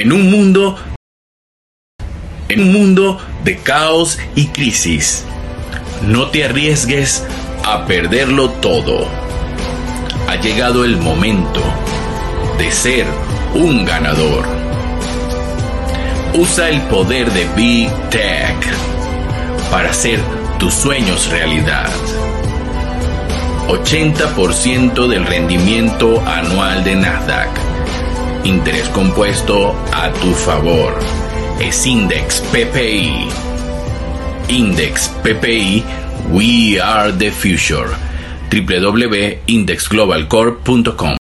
En un mundo en un mundo de caos y crisis, no te arriesgues a perderlo todo. Ha llegado el momento de ser un ganador. Usa el poder de Big Tech para hacer tus sueños realidad. 80% del rendimiento anual de Nasdaq. Interés compuesto a tu favor. Es Index PPI. Index PPI, We Are the Future. www.indexglobalcorp.com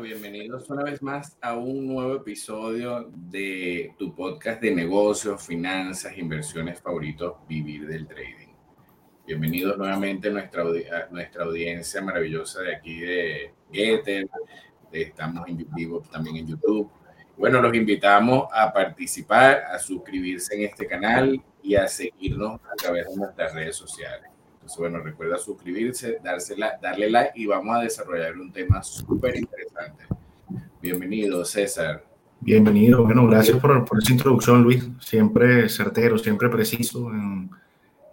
bienvenidos una vez más a un nuevo episodio de tu podcast de negocios, finanzas, inversiones favoritos, Vivir del Trading. Bienvenidos nuevamente a nuestra, nuestra audiencia maravillosa de aquí de Ether. Estamos en vivo también en YouTube. Bueno, los invitamos a participar, a suscribirse en este canal y a seguirnos a través de nuestras redes sociales. Entonces, bueno, recuerda suscribirse, dársela, darle like y vamos a desarrollar un tema súper interesante. Bienvenido, César. Bienvenido. Bueno, gracias por, por esa introducción, Luis. Siempre certero, siempre preciso en,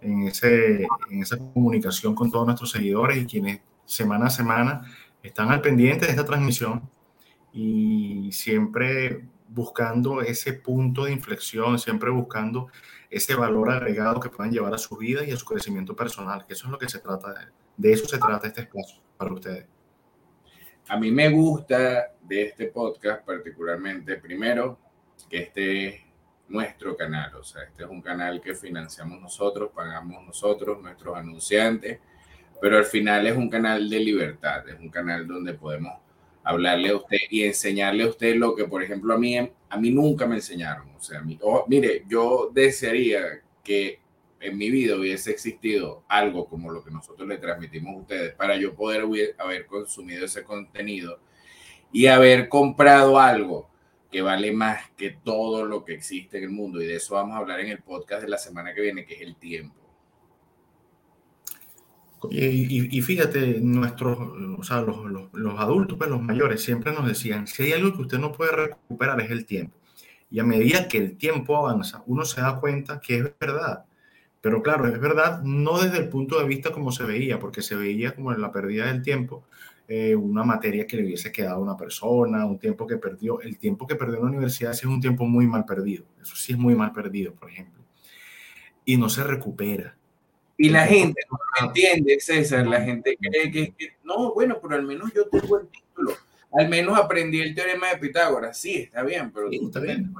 en, ese, en esa comunicación con todos nuestros seguidores y quienes semana a semana están al pendiente de esta transmisión y siempre buscando ese punto de inflexión, siempre buscando ese valor agregado que puedan llevar a su vida y a su crecimiento personal, que eso es lo que se trata de, de eso se trata este espacio para ustedes. A mí me gusta de este podcast particularmente, primero, que este es nuestro canal, o sea, este es un canal que financiamos nosotros, pagamos nosotros, nuestros anunciantes, pero al final es un canal de libertad, es un canal donde podemos hablarle a usted y enseñarle a usted lo que, por ejemplo, a mí, a mí nunca me enseñaron. O sea, mire, yo desearía que en mi vida hubiese existido algo como lo que nosotros le transmitimos a ustedes para yo poder haber consumido ese contenido y haber comprado algo que vale más que todo lo que existe en el mundo. Y de eso vamos a hablar en el podcast de la semana que viene, que es el tiempo. Y, fíjate, nuestros, o sea, los, los, adultos, pues los mayores, siempre nos decían, si hay algo que usted no puede recuperar es el tiempo. Y a medida que el tiempo avanza, uno se da cuenta que es verdad. Pero claro, es verdad, no desde el punto de vista como se veía, porque se veía como en la pérdida del tiempo, eh, una materia que le hubiese quedado a una persona, un tiempo que perdió. El tiempo que perdió en la universidad es un tiempo muy mal perdido. Eso sí es muy mal perdido, por ejemplo. Y no se recupera y la gente no entiende, César, la gente cree que, no, bueno, pero al menos yo tengo el título, al menos aprendí el teorema de Pitágoras, sí, está bien, pero tú está bien.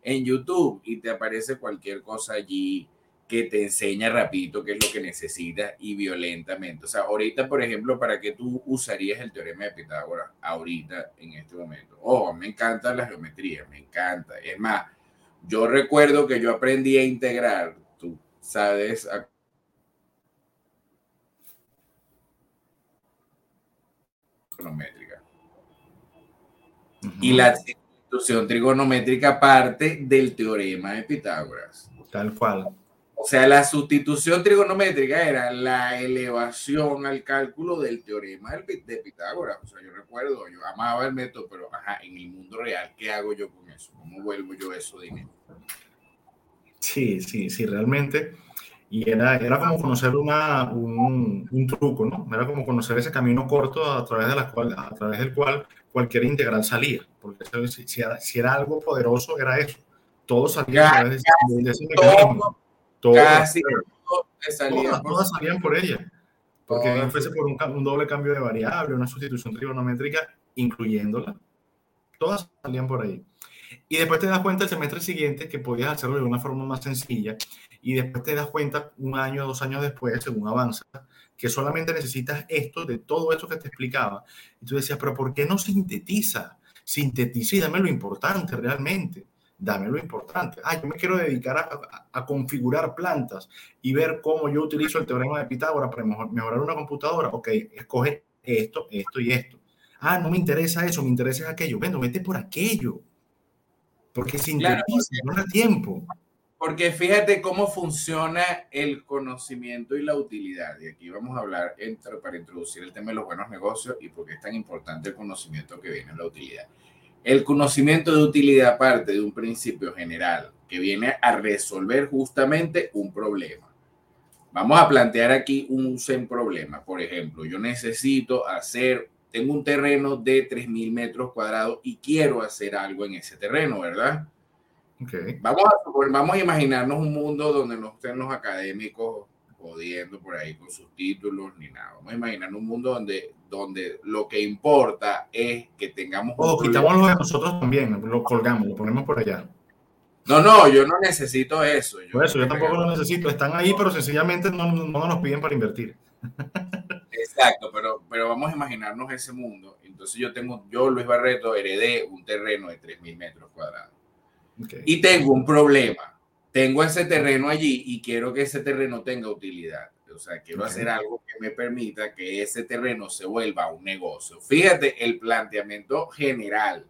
en YouTube y te aparece cualquier cosa allí que te enseña rapidito qué es lo que necesitas y violentamente. O sea, ahorita, por ejemplo, ¿para qué tú usarías el teorema de Pitágoras ahorita, en este momento? Oh, me encanta la geometría, me encanta. Es más, yo recuerdo que yo aprendí a integrar, tú sabes, a trigonométrica. Y la institución trigonométrica parte del teorema de Pitágoras. Tal cual. O sea, la sustitución trigonométrica era la elevación al cálculo del teorema de Pitágoras. O sea, yo recuerdo, yo amaba el método, pero ajá, en el mundo real, ¿qué hago yo con eso? ¿Cómo vuelvo yo eso dinero? Sí, sí, sí, realmente. Y era, era como conocer una, un, un, truco, ¿no? Era como conocer ese camino corto a través, de la cual, a través del cual cualquier integral salía. Porque si, si, era, si era algo poderoso, era eso. Todo salía a través de, ese mecanismo. Todo, casi salía todas, por... todas, salían por ella. Porque bien fuese por un, un, doble cambio de variable, una sustitución trigonométrica, incluyéndola, todas salían por ahí. Y después te das cuenta el semestre siguiente que podías hacerlo de una forma más sencilla. Y después te das cuenta un año, dos años después, según avanza, que solamente necesitas esto, de todo eso que te explicaba. Y tú decías, pero ¿por qué no sintetiza? Sintetiza y dame lo importante realmente dame lo importante. Ah, yo me quiero dedicar a, a, configurar plantas y ver cómo yo utilizo el teorema de Pitágoras para mejorar una computadora. Ok, escoge esto, esto y esto. Ah, no me interesa eso, me interesa aquello. Bueno, vete por aquello. Porque sintetiza, no da tiempo. Porque fíjate cómo funciona el conocimiento y la utilidad. Y aquí vamos a hablar entre, para introducir el tema de los buenos negocios y por qué es tan importante el conocimiento que viene en la utilidad. El conocimiento de utilidad parte de un principio general que viene a resolver justamente un problema. Vamos a plantear aquí un problema. Por ejemplo, yo necesito hacer, tengo un terreno de 3.000 metros cuadrados y quiero hacer algo en ese terreno, ¿verdad? Okay. Vamos, a, vamos a imaginarnos un mundo donde no estén los académicos jodiendo por ahí con sus títulos ni nada. Vamos a imaginar un mundo donde, donde lo que importa es que tengamos... O quitamos lo de nosotros también, lo colgamos, lo ponemos por allá. No, no, yo no necesito eso. Yo por eso, yo tampoco lo necesito. Están ahí, pero sencillamente no, no nos piden para invertir. Exacto, pero, pero vamos a imaginarnos ese mundo. Entonces yo tengo, yo Luis Barreto, heredé un terreno de 3.000 metros cuadrados. Okay. Y tengo un problema tengo ese terreno allí y quiero que ese terreno tenga utilidad. O sea, quiero hacer algo que me permita que ese terreno se vuelva un negocio. Fíjate el planteamiento general.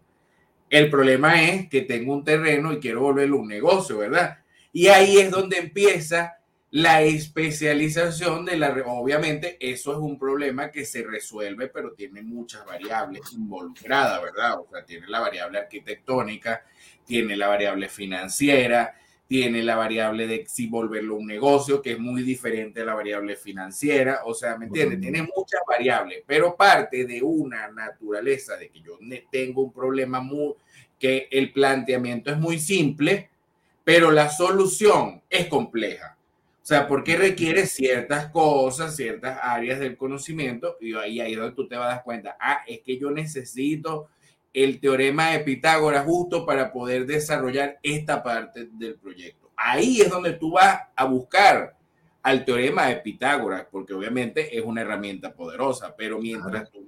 El problema es que tengo un terreno y quiero volverlo un negocio, ¿verdad? Y ahí es donde empieza la especialización de la... Obviamente eso es un problema que se resuelve, pero tiene muchas variables involucradas, ¿verdad? O sea, tiene la variable arquitectónica, tiene la variable financiera, tiene la variable de si volverlo un negocio, que es muy diferente a la variable financiera, o sea, ¿me entiendes? Tiene muchas variables, pero parte de una naturaleza de que yo tengo un problema muy, que el planteamiento es muy simple, pero la solución es compleja. O sea, porque requiere ciertas cosas, ciertas áreas del conocimiento, y ahí, ahí es donde tú te vas a dar cuenta, ah, es que yo necesito el teorema de Pitágoras justo para poder desarrollar esta parte del proyecto. Ahí es donde tú vas a buscar al teorema de Pitágoras, porque obviamente es una herramienta poderosa, pero mientras tú,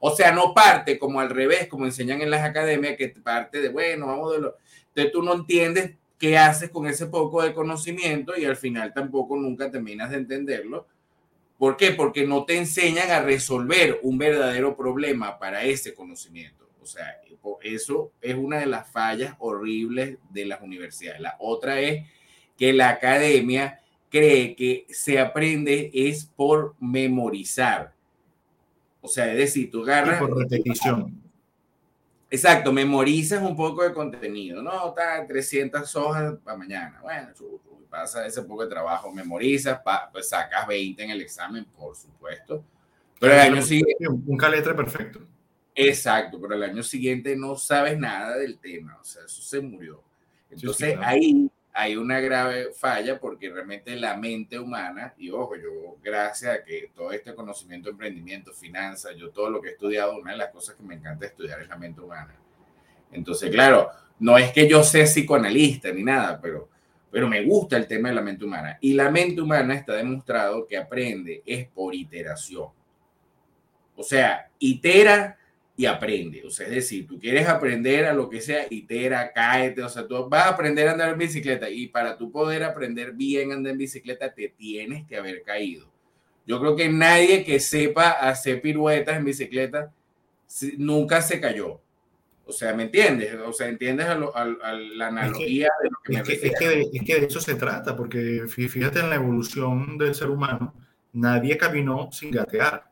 o sea, no parte como al revés, como enseñan en las academias, que parte de, bueno, vamos de lo, entonces tú no entiendes qué haces con ese poco de conocimiento y al final tampoco nunca terminas de entenderlo. ¿Por qué? Porque no te enseñan a resolver un verdadero problema para ese conocimiento. O sea, eso es una de las fallas horribles de las universidades. La otra es que la academia cree que se aprende es por memorizar. O sea, es decir, tú agarras... por repetición. Exacto, memorizas un poco de contenido. No, está 300 hojas para mañana. Bueno, pasa ese poco de trabajo, memorizas, pues sacas 20 en el examen, por supuesto. Pero el año siguiente... Un caletre perfecto. Exacto, pero el año siguiente no sabes nada del tema, o sea, eso se murió. Entonces ahí hay una grave falla porque realmente la mente humana, y ojo, yo gracias a que todo este conocimiento emprendimiento, finanzas, yo todo lo que he estudiado, una de las cosas que me encanta estudiar es la mente humana. Entonces, claro, no es que yo sea psicoanalista ni nada, pero, pero me gusta el tema de la mente humana. Y la mente humana está demostrado que aprende es por iteración. O sea, itera y aprende. O sea, es decir, tú quieres aprender a lo que sea, itera, cáete, o sea, tú vas a aprender a andar en bicicleta y para tú poder aprender bien a andar en bicicleta te tienes que haber caído. Yo creo que nadie que sepa hacer piruetas en bicicleta nunca se cayó. O sea, ¿me entiendes? O sea, ¿entiendes a, la analogía de lo que me es que, de, es que de eso se trata, porque fíjate en la evolución del ser humano, nadie caminó sin gatear,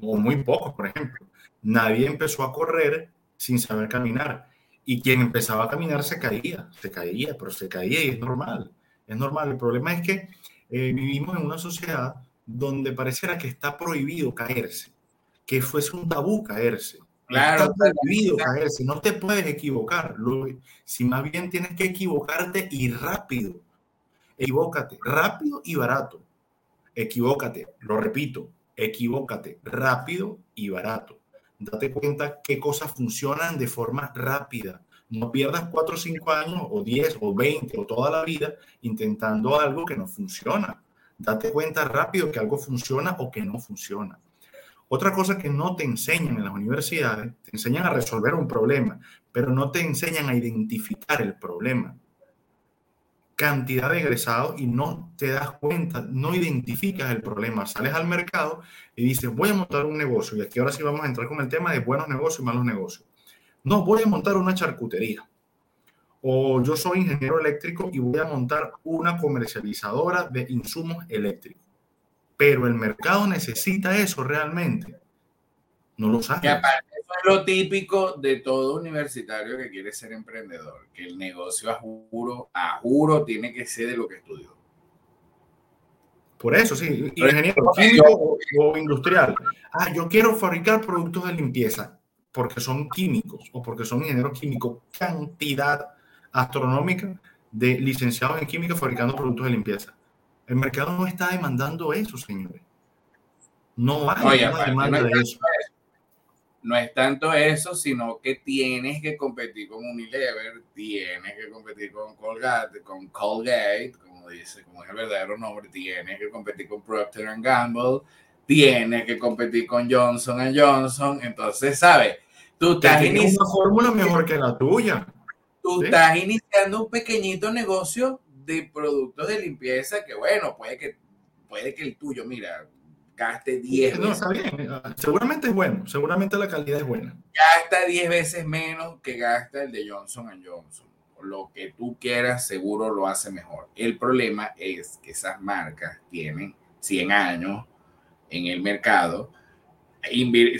o muy pocos, por ejemplo. Nadie empezó a correr sin saber caminar. Y quien empezaba a caminar se caía, se caía, pero se caía y es normal. Es normal. El problema es que eh, vivimos en una sociedad donde pareciera que está prohibido caerse, que fuese un tabú caerse. Claro, está prohibido caerse, no te puedes equivocar. Si más bien tienes que equivocarte y rápido. Equivócate, rápido y barato. Equivócate, lo repito, equivócate, rápido y barato. Date cuenta qué cosas funcionan de forma rápida. No pierdas 4 o 5 años o 10 o 20 o toda la vida intentando algo que no funciona. Date cuenta rápido que algo funciona o que no funciona. Otra cosa que no te enseñan en las universidades, te enseñan a resolver un problema, pero no te enseñan a identificar el problema. Cantidad de egresados y no te das cuenta, no identificas el problema. Sales al mercado y dices, voy a montar un negocio. Y aquí ahora sí vamos a entrar con el tema de buenos negocios y malos negocios. No, voy a montar una charcutería. O yo soy ingeniero eléctrico y voy a montar una comercializadora de insumos eléctricos pero el mercado necesita eso realmente. No lo sabe. eso es lo típico de todo universitario que quiere ser emprendedor, que el negocio a juro, a juro tiene que ser de lo que estudió. Por eso, sí, ingeniero químico o industrial. Ah, yo quiero fabricar productos de limpieza porque son químicos o porque son ingenieros químicos. Cantidad astronómica de licenciados en química fabricando productos de limpieza. El mercado no está demandando eso, señores. No hay demanda de eso. No es tanto eso, sino que tienes que competir con Unilever, tienes que competir con Colgate, con Colgate, como dice, como es el verdadero nombre, tienes que competir con Procter Gamble, tienes que competir con Johnson Johnson. Entonces, ¿sabes? Tú estás iniciando una fórmula mejor que la tuya. Tú estás iniciando un pequeñito negocio de productos de limpieza que, bueno, puede que, puede que el tuyo, mira, gaste 10 no, Está bien. Seguramente es bueno, seguramente la calidad es buena. Gasta 10 veces menos que gasta el de Johnson Johnson. Lo que tú quieras, seguro lo hace mejor. El problema es que esas marcas tienen 100 años en el mercado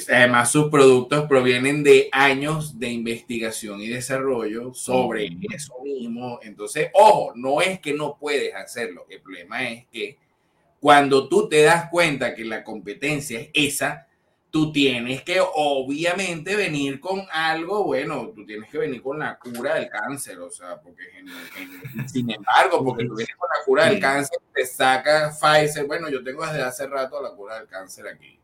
Además, sus productos provienen de años de investigación y desarrollo sobre eso mismo. Entonces, ojo, no es que no puedes hacerlo. El problema es que cuando tú te das cuenta que la competencia es esa, tú tienes que obviamente venir con algo, bueno, tú tienes que venir con la cura del cáncer, o sea, porque sin embargo, porque tú vienes con la cura del cáncer, te saca Pfizer, bueno, yo tengo desde hace rato la cura del cáncer aquí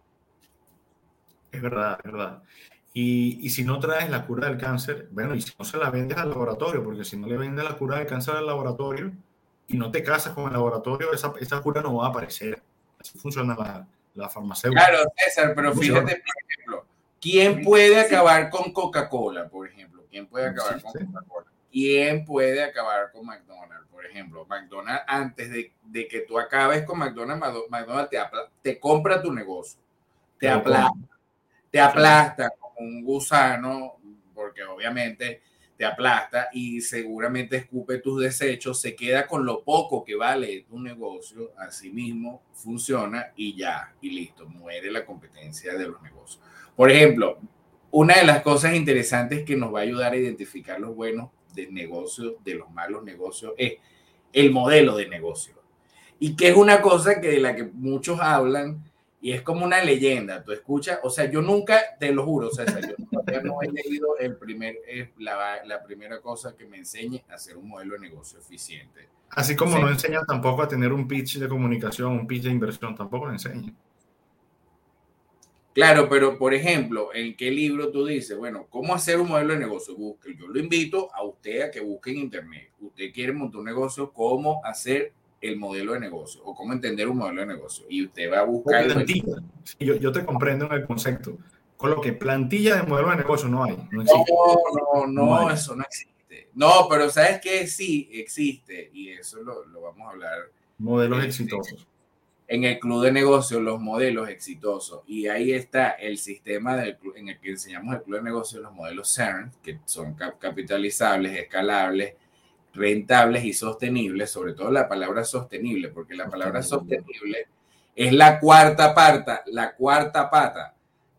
es verdad, es verdad. Y, y, si no traes la cura del cáncer, bueno, y si no se la vendes al laboratorio, porque si no le vendes la cura del cáncer al laboratorio y no te casas con el laboratorio, esa, esa cura no va a aparecer. Así funciona la, la farmacéutica. Claro, César, pero fíjate, por ejemplo, ¿quién puede acabar con Coca-Cola, por ejemplo? ¿Quién puede acabar con Coca-Cola? ¿Quién puede acabar con McDonald's, por ejemplo? McDonald's, antes de, de que tú acabes con McDonald's, McDonald's te, te compra tu negocio, te aplasta te aplasta como un gusano, porque obviamente aplasta y seguramente escupe tus desechos, se queda con lo poco que vale tu negocio, así mismo funciona y ya, y listo, muere la competencia de los negocios. Por ejemplo, una de las cosas interesantes que nos va a ayudar a identificar los buenos de negocios, de los malos negocios, es el modelo de negocio. Y que es una cosa que de la que muchos hablan, y es como una leyenda. Tú escuchas, o sea, yo nunca, te lo juro, César, yo no he leído el primer, la, la, primera cosa que me enseñe a hacer un modelo de negocio eficiente. Así como no enseña tampoco a tener un pitch de comunicación, un pitch de inversión, tampoco lo enseña. Claro, pero por ejemplo, ¿en qué libro tú dices, bueno, cómo hacer un modelo de negocio? Busque. Yo lo invito a usted a que busque en internet. Usted quiere montar un negocio, cómo hacer el modelo de negocio o cómo entender un modelo de negocio. Y usted va a buscar... Plantilla. yo, yo, te comprendo en el concepto. Con lo que plantilla de modelo de negocio no hay. No, no, no, eso no existe. No, pero sabes que sí existe y eso lo, lo vamos a hablar. Modelos exitosos. en el club de negocios los modelos exitosos. Y ahí está el sistema del, en el que enseñamos el club de negocios, los modelos CERN, que son capitalizables, escalables, rentables y sostenibles, sobre todo la palabra sostenible, porque la palabra sostenible es la cuarta pata, la cuarta pata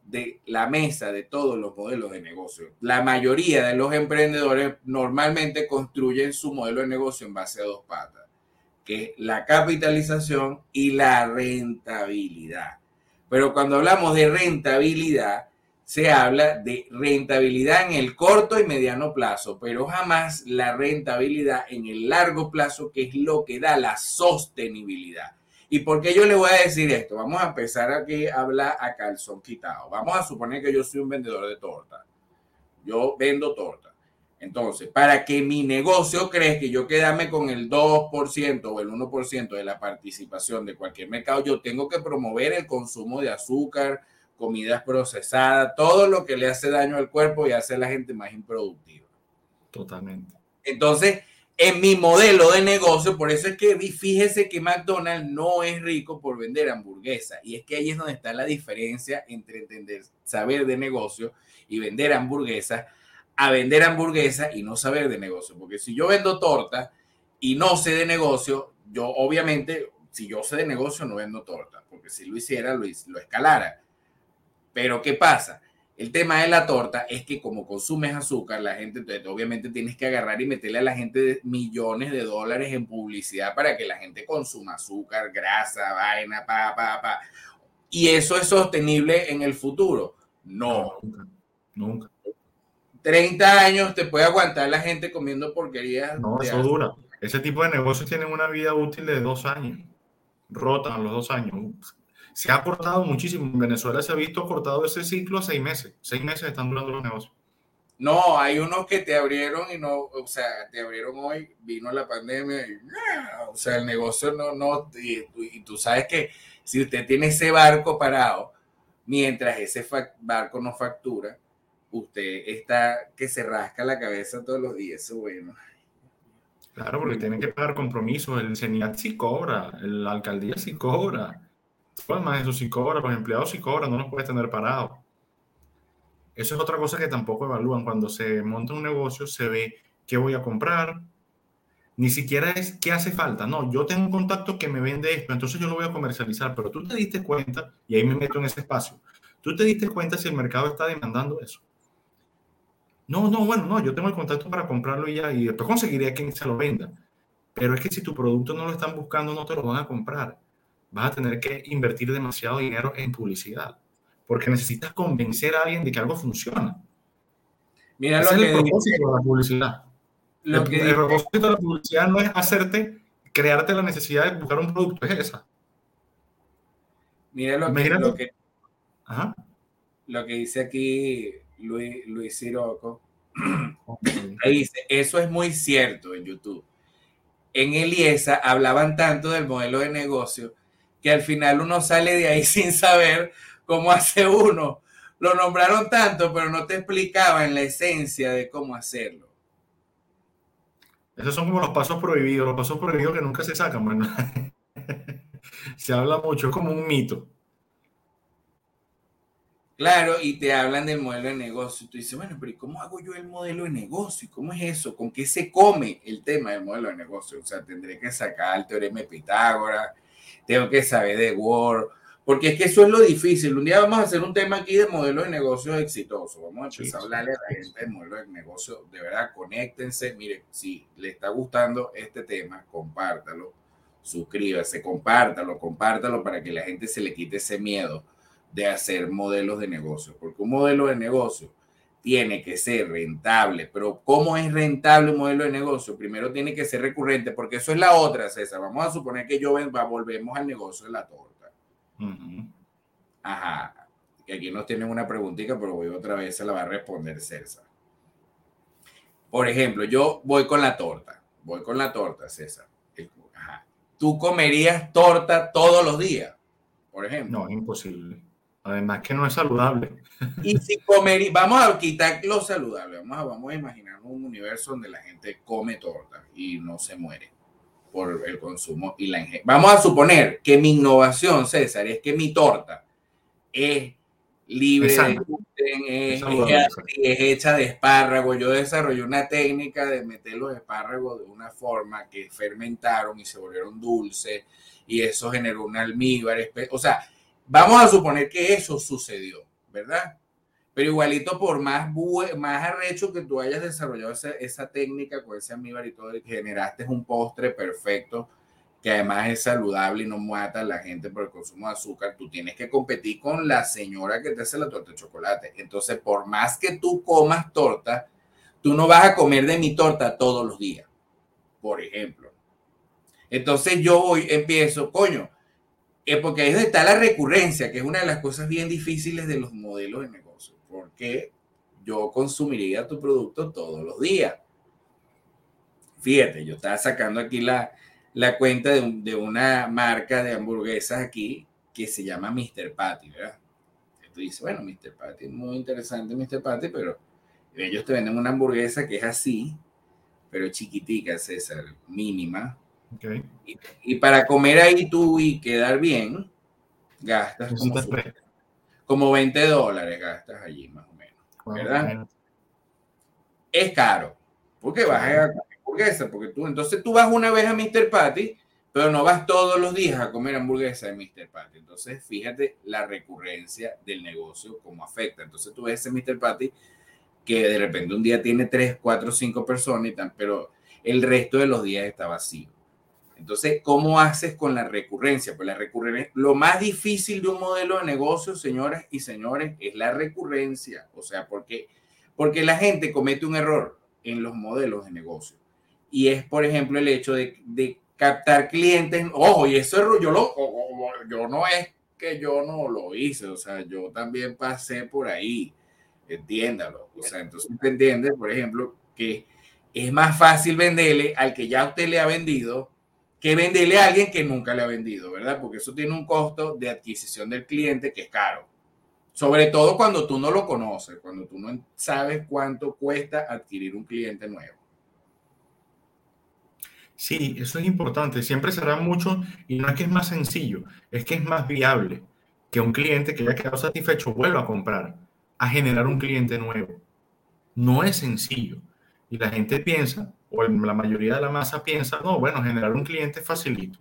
de la mesa de todos los modelos de negocio. La mayoría de los emprendedores normalmente construyen su modelo de negocio en base a dos patas, que es la capitalización y la rentabilidad. Pero cuando hablamos de rentabilidad, se habla de rentabilidad en el corto y mediano plazo, pero jamás la rentabilidad en el largo plazo, que es lo que da la sostenibilidad. ¿Y por qué yo le voy a decir esto? Vamos a empezar aquí a hablar a calzón quitado. Vamos a suponer que yo soy un vendedor de torta. Yo vendo torta. Entonces, para que mi negocio crezca, yo quedarme con el 2% o el 1% de la participación de cualquier mercado, yo tengo que promover el consumo de azúcar, comidas procesadas, todo lo que le hace daño al cuerpo y hace a la gente más improductiva. Totalmente. Entonces, en mi modelo de negocio, por eso es que fíjese que McDonald's no es rico por vender hamburguesas. Y es que ahí es donde está la diferencia entre entender, saber de negocio y vender hamburguesas a vender hamburguesas y no saber de negocio. Porque si yo vendo torta y no sé de negocio, yo obviamente, si yo sé de negocio, no vendo torta. Porque si lo hiciera, lo, lo escalara. Pero ¿qué pasa? El tema de la torta es que como consumes azúcar, la gente, obviamente tienes que agarrar y meterle a la gente millones de dólares en publicidad para que la gente consuma azúcar, grasa, vaina, pa, pa, pa. ¿Y eso es sostenible en el futuro? No. Nunca. Nunca. 30 años te puede aguantar la gente comiendo porquerías. No, eso dura. Ese tipo de negocios tienen una vida útil de dos años. Rotan a los dos años se ha cortado muchísimo. En Venezuela se ha visto cortado ese ciclo a seis meses. Seis meses están durando los negocios. No, hay unos que te abrieron y no, o sea, te abrieron hoy, vino la pandemia y, o sea, el negocio no, no, y, y tú sabes que si usted tiene ese barco parado, mientras ese barco no factura, usted está que se rasca la cabeza todos los días, eso bueno. Claro, porque tienen que pagar compromisos, el CENIAT sí cobra, la alcaldía sí cobra, más eso sí cobra, los empleados sí cobran, no los puedes tener parados. Eso es otra cosa que tampoco evalúan. Cuando se monta un negocio, se ve qué voy a comprar. Ni siquiera es qué hace falta. No, yo tengo un contacto que me vende esto, entonces yo lo voy a comercializar. Pero tú te diste cuenta, y ahí me meto en ese espacio, tú te diste cuenta si el mercado está demandando eso. No, no, bueno, no, yo tengo el contacto para comprarlo y ya, y después conseguiré a quien se lo venda. Pero es que si tu producto no lo están buscando, no te lo van a comprar vas a tener que invertir demasiado dinero en publicidad, porque necesitas convencer a alguien de que algo funciona. Mira lo es que el propósito de la publicidad. Lo el, que el propósito de la publicidad no es hacerte, crearte la necesidad de buscar un producto, es esa. Mira lo que, lo que, lo que dice aquí Luis, Luis Siroco. dice, eso es muy cierto en YouTube. En Eliesa hablaban tanto del modelo de negocio que al final uno sale de ahí sin saber cómo hace uno. Lo nombraron tanto, pero no te explicaban la esencia de cómo hacerlo. Esos son como los pasos prohibidos, los pasos prohibidos que nunca se sacan, bueno. se habla mucho, es como un mito. Claro, y te hablan del modelo de negocio. Tú dices, bueno, pero ¿y cómo hago yo el modelo de negocio? ¿Cómo es eso? ¿Con qué se come el tema del modelo de negocio? O sea, tendré que sacar el teorema de Pitágoras, tengo que saber de Word, porque es que eso es lo difícil. Un día vamos a hacer un tema aquí de modelo de negocios exitosos. Vamos a empezar a hablarle a la gente del modelo de negocio. De verdad, conéctense. Mire, si le está gustando este tema, compártalo, suscríbase, compártalo, compártalo para que la gente se le quite ese miedo de hacer modelos de negocio. Porque un modelo de negocio tiene que ser rentable. Pero ¿cómo es rentable un modelo de negocio? Primero tiene que ser recurrente, porque eso es la otra, César. Vamos a suponer que yo volvemos al negocio de la torta. Ajá. Que aquí nos tienen una preguntita, pero voy otra vez, se la va a responder César. Por ejemplo, yo voy con la torta. Voy con la torta, César. Ajá. ¿Tú comerías torta todos los días? Por ejemplo. No, imposible. Además que no es saludable. Y si comer, vamos a quitar lo saludable, vamos a, vamos a imaginar un universo donde la gente come torta y no se muere. por el consumo y la ingesta. Vamos a suponer que mi innovación, César, es que mi torta es libre de gluten, es, hecha de espárrago. Yo desarrollé una técnica de meter los espárragos de una forma que fermentaron y se volvieron dulces y eso generó un almíbar. O sea, vamos a suponer que eso sucedió, ¿verdad? Pero igualito, por más, más arrecho que tú hayas desarrollado esa, esa técnica con ese almíbar y todo, generaste un postre perfecto que además es saludable y no mata a la gente por el consumo de azúcar, tú tienes que competir con la señora que te hace la torta de chocolate. Entonces, por más que tú comas torta, tú no vas a comer de mi torta todos los días, por ejemplo. Entonces yo voy, empiezo, coño, es porque ahí está la recurrencia, que es una de las cosas bien difíciles de los modelos de negocio, porque yo consumiría tu producto todos los días. Fíjate, yo estaba sacando aquí la, la cuenta de, una marca de hamburguesas aquí que se llama Mr. Patty, ¿verdad? Tú dices, bueno, Mr. Patty muy interesante, Mr. Patty, pero ellos te venden una hamburguesa que es así, pero chiquitica, César, mínima. Okay. Y, para comer ahí tú y quedar bien, gastas como, como 20 dólares, gastas allí más o menos, ¿verdad? Es caro, porque vas a hamburguesa, porque tú, entonces tú vas una vez a Mr. Patty, pero no vas todos los días a comer hamburguesa de Mr. Patty. Entonces, fíjate la recurrencia del negocio, cómo afecta. Entonces, tú ves ese Mr. Patty que de repente un día tiene 3, 4, 5 personas, y tan, pero el resto de los días está vacío. Entonces, ¿cómo haces con la recurrencia? Pues la recurrencia, lo más difícil de un modelo de negocio, señoras y señores, es la recurrencia. O sea, porque, porque la gente comete un error en los modelos de negocio y es, por ejemplo, el hecho de, de captar clientes. Ojo, y eso yo, lo, yo no es que yo no lo hice, o sea, yo también pasé por ahí, entiéndalo. O sea, entonces usted entiende, por ejemplo, que es más fácil venderle al que ya usted le ha vendido que venderle a alguien que nunca le ha vendido, ¿verdad? Porque eso tiene un costo de adquisición del cliente que es caro. Sobre todo cuando tú no lo conoces, cuando tú no sabes cuánto cuesta adquirir un cliente nuevo. Sí, eso es importante. Siempre será mucho y no es que es más sencillo, es que es más viable que un cliente que haya quedado satisfecho vuelva a comprar, a generar un cliente nuevo. No es sencillo. Y la gente piensa, o la mayoría de la masa piensa, no, bueno, generar un cliente es facilito.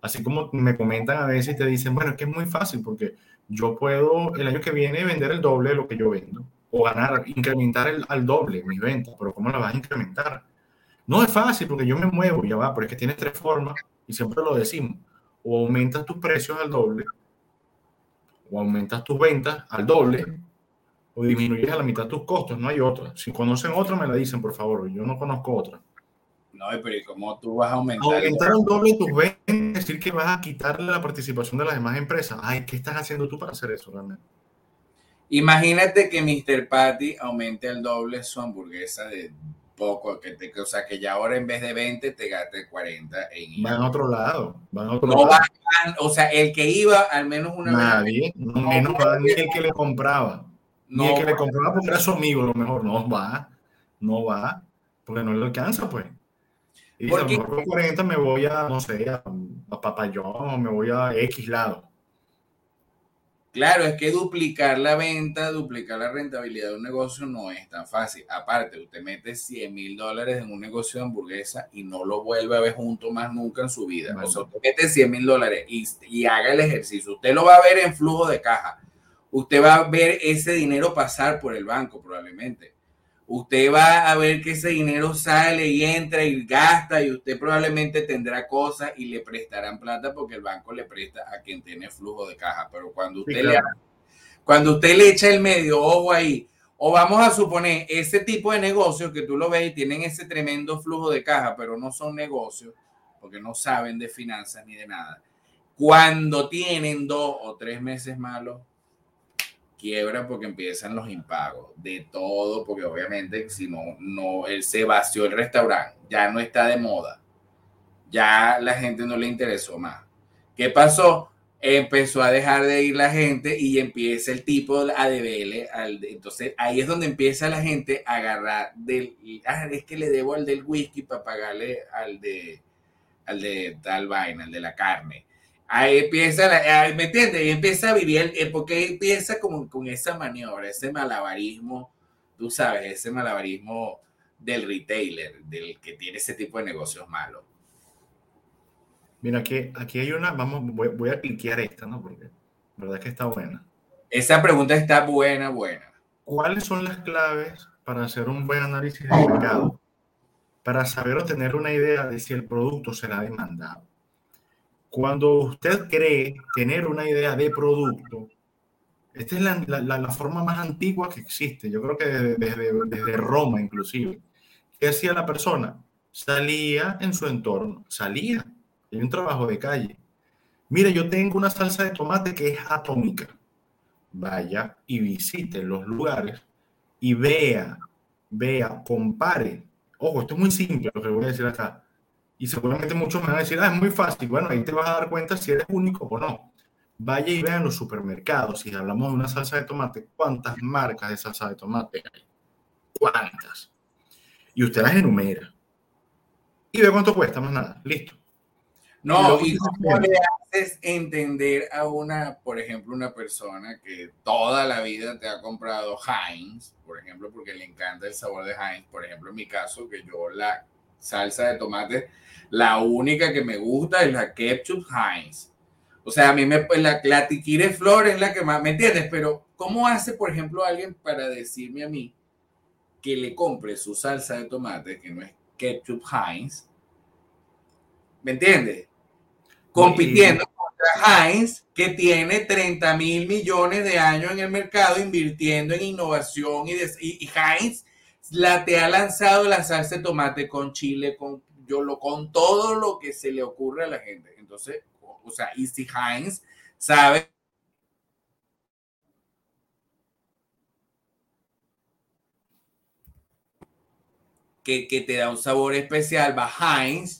Así como me comentan a veces y te dicen, bueno, es que es muy fácil porque yo puedo el año que viene vender el doble de lo que yo vendo o ganar, incrementar el, al doble mis ventas, pero ¿cómo la vas a incrementar? No es fácil porque yo me muevo, ya va, pero es que tienes tres formas y siempre lo decimos. O aumentas tus precios al doble, o aumentas tus ventas al doble, o disminuyes a la mitad tus costos. No hay otra. Si conocen otra, me la dicen, por favor. Yo no conozco otra. No, pero ¿y cómo tú vas a aumentar? Aumentar al doble tus ventas, es decir que vas a quitarle la participación de las demás empresas. Ay, ¿qué estás haciendo tú para hacer eso realmente? Imagínate que Mr. Patty aumente al doble su hamburguesa de poco, que te, o sea, que ya ahora en vez de 20 te gaste 40 en Van a otro lado, van a otro no lado. o sea, el que iba al menos una Nadie, no, menos va ni el que le compraba. Ni el que le compraba porque era su amigo, lo mejor no va, no va, porque no le alcanza, pues. Y dice, a lo mejor con 40 me voy a, no sé, a, a Papayón, me voy a X lado. Claro, es que duplicar la venta, duplicar la rentabilidad de un negocio no es tan fácil. Aparte, usted mete 100 mil dólares en un negocio de hamburguesa y no lo vuelve a ver junto más nunca en su vida. O sea, usted mete 100 mil dólares y, y haga el ejercicio. Usted lo va a ver en flujo de caja. Usted va a ver ese dinero pasar por el banco probablemente usted va a ver que ese dinero sale y entra y gasta y usted probablemente tendrá cosas y le prestarán plata porque el banco le presta a quien tiene flujo de caja. Pero cuando usted, le, cuando usted le echa el medio ojo ahí, o vamos a suponer ese tipo de negocios que tú lo ves y tienen ese tremendo flujo de caja, pero no son negocios porque no saben de finanzas ni de nada. Cuando tienen dos o tres meses malos, quiebra porque empiezan los impagos de todo, porque obviamente si no, no, él se vació el restaurante, ya no está de moda, ya la gente no le interesó más. ¿Qué pasó? Empezó a dejar de ir la gente y empieza el tipo a deberle al entonces ahí es donde empieza la gente a agarrar del ah, es que le debo al del whisky para pagarle al de al de tal vaina, al de la carne. Ahí empieza, la, ¿me entiendes? Y empieza a vivir, el, porque empieza como con esa maniobra, ese malabarismo, tú sabes, ese malabarismo del retailer, del que tiene ese tipo de negocios malos. Mira, aquí, aquí hay una, vamos, voy, voy a cliquear esta, ¿no? Porque la verdad es que está buena. Esa pregunta está buena, buena. ¿Cuáles son las claves para hacer un buen análisis de mercado? Para saber o tener una idea de si el producto será demandado. Cuando usted cree tener una idea de producto, esta es la, la, la forma más antigua que existe. Yo creo que desde, desde Roma inclusive. ¿Qué hacía la persona? Salía en su entorno, salía. Hay un trabajo de calle. Mire, yo tengo una salsa de tomate que es atómica. Vaya y visite los lugares y vea, vea, compare. Ojo, esto es muy simple lo que voy a decir acá y seguramente muchos me van a decir, ah, es muy fácil. Bueno, ahí te vas a dar cuenta si eres único o no. Vaya y vea en los supermercados, si hablamos de una salsa de tomate, ¿cuántas marcas de salsa de tomate hay? ¿Cuántas? Y usted las enumera. Y ve cuánto cuesta, más nada. Listo. No, y cómo le haces entender a una, por ejemplo, una persona que toda la vida te ha comprado Heinz, por ejemplo, porque le encanta el sabor de Heinz, por ejemplo, en mi caso, que yo la salsa de tomate la única que me gusta es la ketchup Heinz. O sea, a mí me, pues, la, la tiquire flor es la que más, ¿me entiendes? Pero, ¿cómo hace, por ejemplo, alguien para decirme a mí que le compre su salsa de tomate, que no es ketchup Heinz? ¿Me entiendes? Compitiendo contra Heinz, que tiene 30 mil millones de años en el mercado invirtiendo en innovación y, y, y Heinz la te ha lanzado la salsa de tomate con chile, con yo lo con todo lo que se le ocurre a la gente. Entonces, o sea, y si Heinz sabe que, que, te da un sabor especial, va Heinz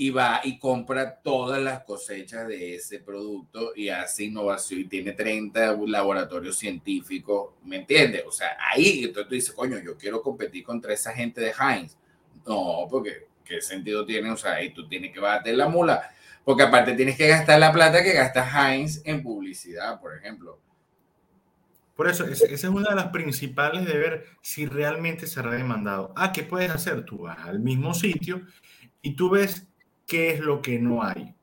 y va y compra todas las cosechas de ese producto y hace innovación y tiene 30 laboratorios científicos, ¿me entiendes? O sea, ahí entonces tú dices, coño, yo quiero competir contra esa gente de Heinz. No, porque ¿qué sentido tiene? O sea, ahí tú tienes que bater la mula, porque aparte tienes que gastar la plata que gasta Heinz en publicidad, por ejemplo. Por eso, esa es una de las principales de ver si realmente será demandado. Ah, ¿qué puedes hacer? Tú vas al mismo sitio y tú ves qué es lo que no hay.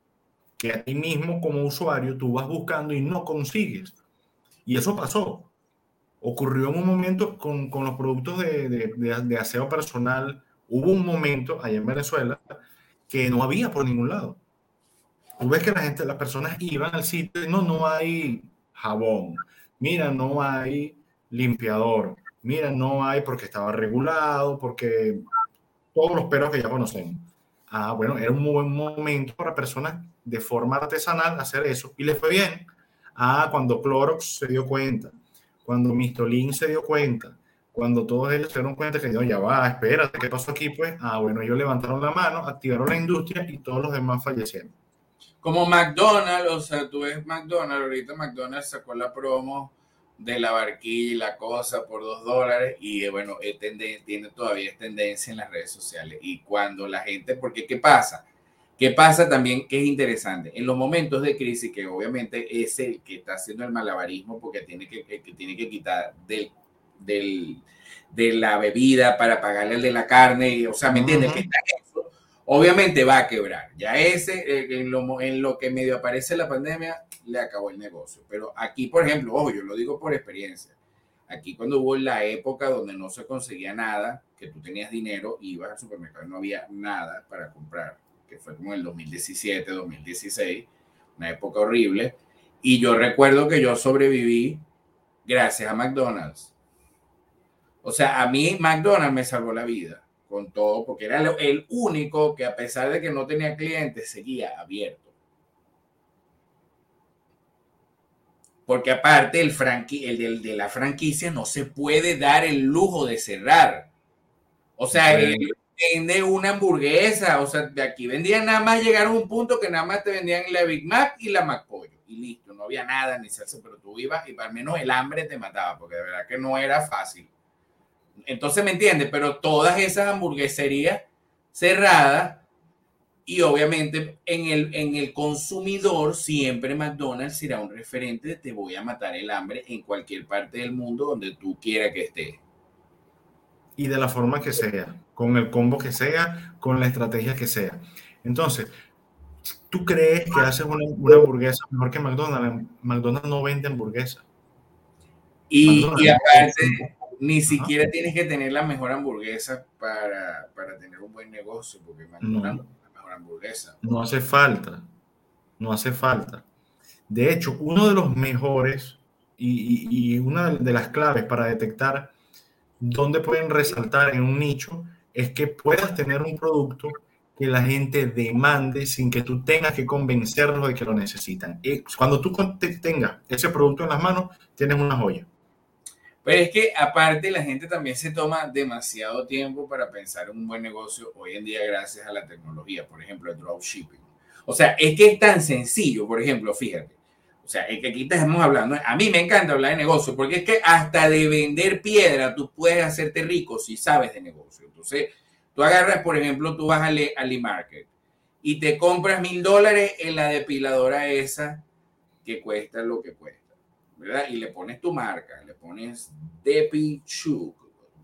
Que a ti mismo como usuario tú vas buscando y no consigues. Y eso pasó. Ocurrió en un momento con, con los productos de, de, de, de aseo personal, Hubo un momento allá en Venezuela que no había por ningún lado. Tú ves que la gente, las personas iban al sitio y no, no hay jabón. Mira, no hay limpiador. Mira, no hay porque estaba regulado, porque todos los peros que ya conocemos. Ah, bueno, era un buen momento para personas de forma artesanal hacer eso y les fue bien. Ah, cuando Clorox se dio cuenta, cuando Mistolin se dio cuenta, cuando todos ellos se dieron cuenta que ya va, espérate, ¿qué pasó aquí? Pues, ah, bueno, ellos levantaron la mano, activaron la industria y todos los demás fallecieron. Como McDonald's, o sea, tú ves McDonald's, ahorita McDonald's sacó la promo de la barquilla y la cosa por dos dólares y eh, bueno, tiene todavía tendencia en las redes sociales. Y cuando la gente, porque ¿qué pasa? ¿Qué pasa también que es interesante? En los momentos de crisis, que obviamente es el que está haciendo el malabarismo porque tiene que, que tiene que quitar del del, de la bebida para pagarle el de la carne, y, o sea, ¿me entiendes? Obviamente va a quebrar. Ya ese, eh, en lo, en lo que medio aparece la pandemia, le acabó el negocio. Pero aquí, por ejemplo, ojo, yo lo digo por experiencia. Aquí cuando hubo la época donde no se conseguía nada, que tú tenías dinero, ibas al supermercado y no había nada para comprar, que fue como el 2017, 2016, una época horrible. Y yo recuerdo que yo sobreviví gracias a McDonald's. O sea, a mí McDonald's me salvó la vida con todo, porque era el único que a pesar de que no tenía clientes, seguía abierto. Porque aparte el, el de, de la franquicia no se puede dar el lujo de cerrar. O sea, vende una hamburguesa, o sea, de aquí vendían nada más, llegaron a un punto que nada más te vendían la Big Mac y la McPollo, y listo, no había nada ni salsa, pero tú ibas y al menos el hambre te mataba, porque de verdad que no era fácil. Entonces, ¿me entiendes? Pero todas esas hamburgueserías cerradas Y obviamente en el, en el consumidor siempre McDonald's será un referente de te voy a matar el hambre en cualquier parte del mundo donde tú quieras que esté. Y de la forma que sea, con el combo que sea, con la estrategia que sea. Entonces, ¿tú crees que haces una, una hamburguesa mejor que McDonald's? McDonald's no vende hamburguesa. Y, y aparte, ni siquiera tienes que tener la mejor hamburguesa para, para tener un buen negocio, porque McDonald's no. Hamburguesa. No hace falta, no hace falta. De hecho, uno de los mejores y una de las claves para detectar dónde pueden resaltar en un nicho es que puedas tener un producto que la gente demande sin que tú tengas que convencerlos de que lo necesitan. Y cuando tú tengas ese producto en las manos, tienes una joya. Pero es que aparte la gente también se toma demasiado tiempo para pensar en un buen negocio hoy en día gracias a la tecnología, por ejemplo, el dropshipping. O sea, es que es tan sencillo, por ejemplo, fíjate. O sea, es que aquí estamos hablando, a mí me encanta hablar de negocio, porque es que hasta de vender piedra tú puedes hacerte rico si sabes de negocio. Entonces, tú agarras, por ejemplo, tú vas al e-market y te compras mil dólares en la depiladora esa que cuesta lo que cuesta. Y le pones tu marca, le pones Depi Chuk,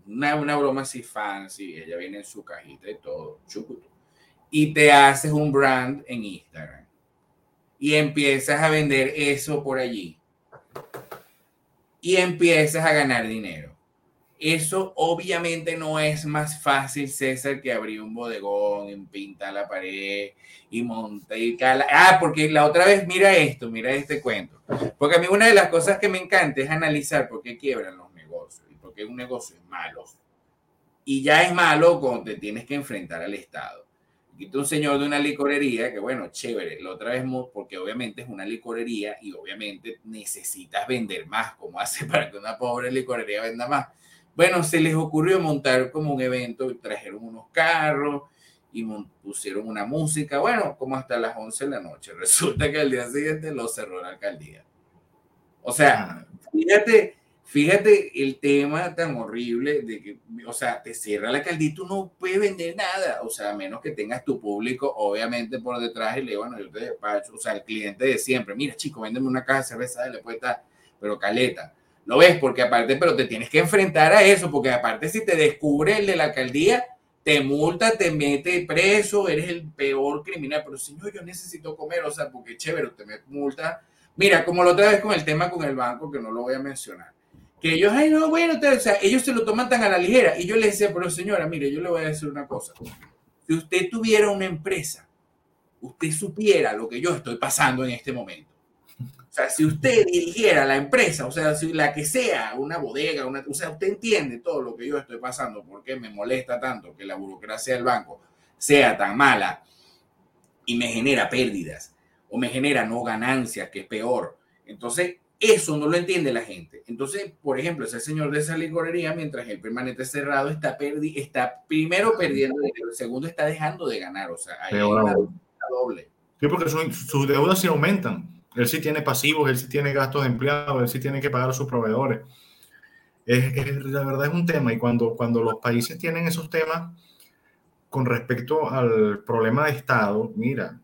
una, una broma así fancy, ella viene en su cajita y todo, chucuto. Y te haces un brand en Instagram. Y empiezas a vender eso por allí. Y empiezas a ganar dinero. Eso obviamente no es más fácil, César, que abrir un bodegón, pintar la pared y montar y cala. Ah, porque la otra vez, mira esto, mira este cuento. Porque a mí una de las cosas que me encanta es analizar por qué quiebran los negocios y por qué un negocio es malo. Y ya es malo cuando te tienes que enfrentar al Estado. Aquí un señor de una licorería que, bueno, chévere, la otra vez, porque obviamente es una licorería y obviamente necesitas vender más. ¿Cómo hace para que una pobre licorería venda más? Bueno, se les ocurrió montar como un evento, y trajeron unos carros y pusieron una música, bueno, como hasta las 11 de la noche. Resulta que al día siguiente lo cerró la alcaldía. O sea, fíjate, fíjate el tema tan horrible de que, o sea, te cierra la alcaldía y tú no puedes vender nada, o sea, a menos que tengas tu público, obviamente, por detrás y le bueno, yo te despacho, o sea, el cliente de siempre, mira, chico, véndeme una caja de cerveza, le puede estar, pero caleta lo ves, porque aparte, pero te tienes que enfrentar a eso, porque aparte si te descubre el de la alcaldía, te multa, te mete preso, eres el peor criminal. Pero señor, yo necesito comer, o sea, porque chévere, te me multa. Mira, como la otra vez con el tema con el banco, que no lo voy a mencionar. Que ellos, ay, no, bueno, o sea, ellos se lo toman tan a la ligera. Y yo le decía, pero señora, mire, yo le voy a decir una cosa. Si usted tuviera una empresa, usted supiera lo que yo estoy pasando en este momento o sea, si usted dirigiera la empresa, o sea, si la que sea, una bodega, una, o sea, usted entiende todo lo que yo estoy pasando, por qué me molesta tanto que la burocracia del banco sea tan mala y me genera pérdidas o me genera no ganancias, que es peor. Entonces, eso no lo entiende la gente. Entonces, por ejemplo, ese señor de esa licorería, mientras él permanece cerrado, está, perdi está primero perdiendo dinero, segundo está dejando de ganar. O sea, ahí hay una doble. Sí, porque sus deudas se aumentan. Él sí tiene pasivos, él sí tiene gastos de empleados, él sí tiene que pagar a sus proveedores. Es, la verdad es un tema y cuando, cuando los países tienen esos temas con respecto al problema de Estado, mira,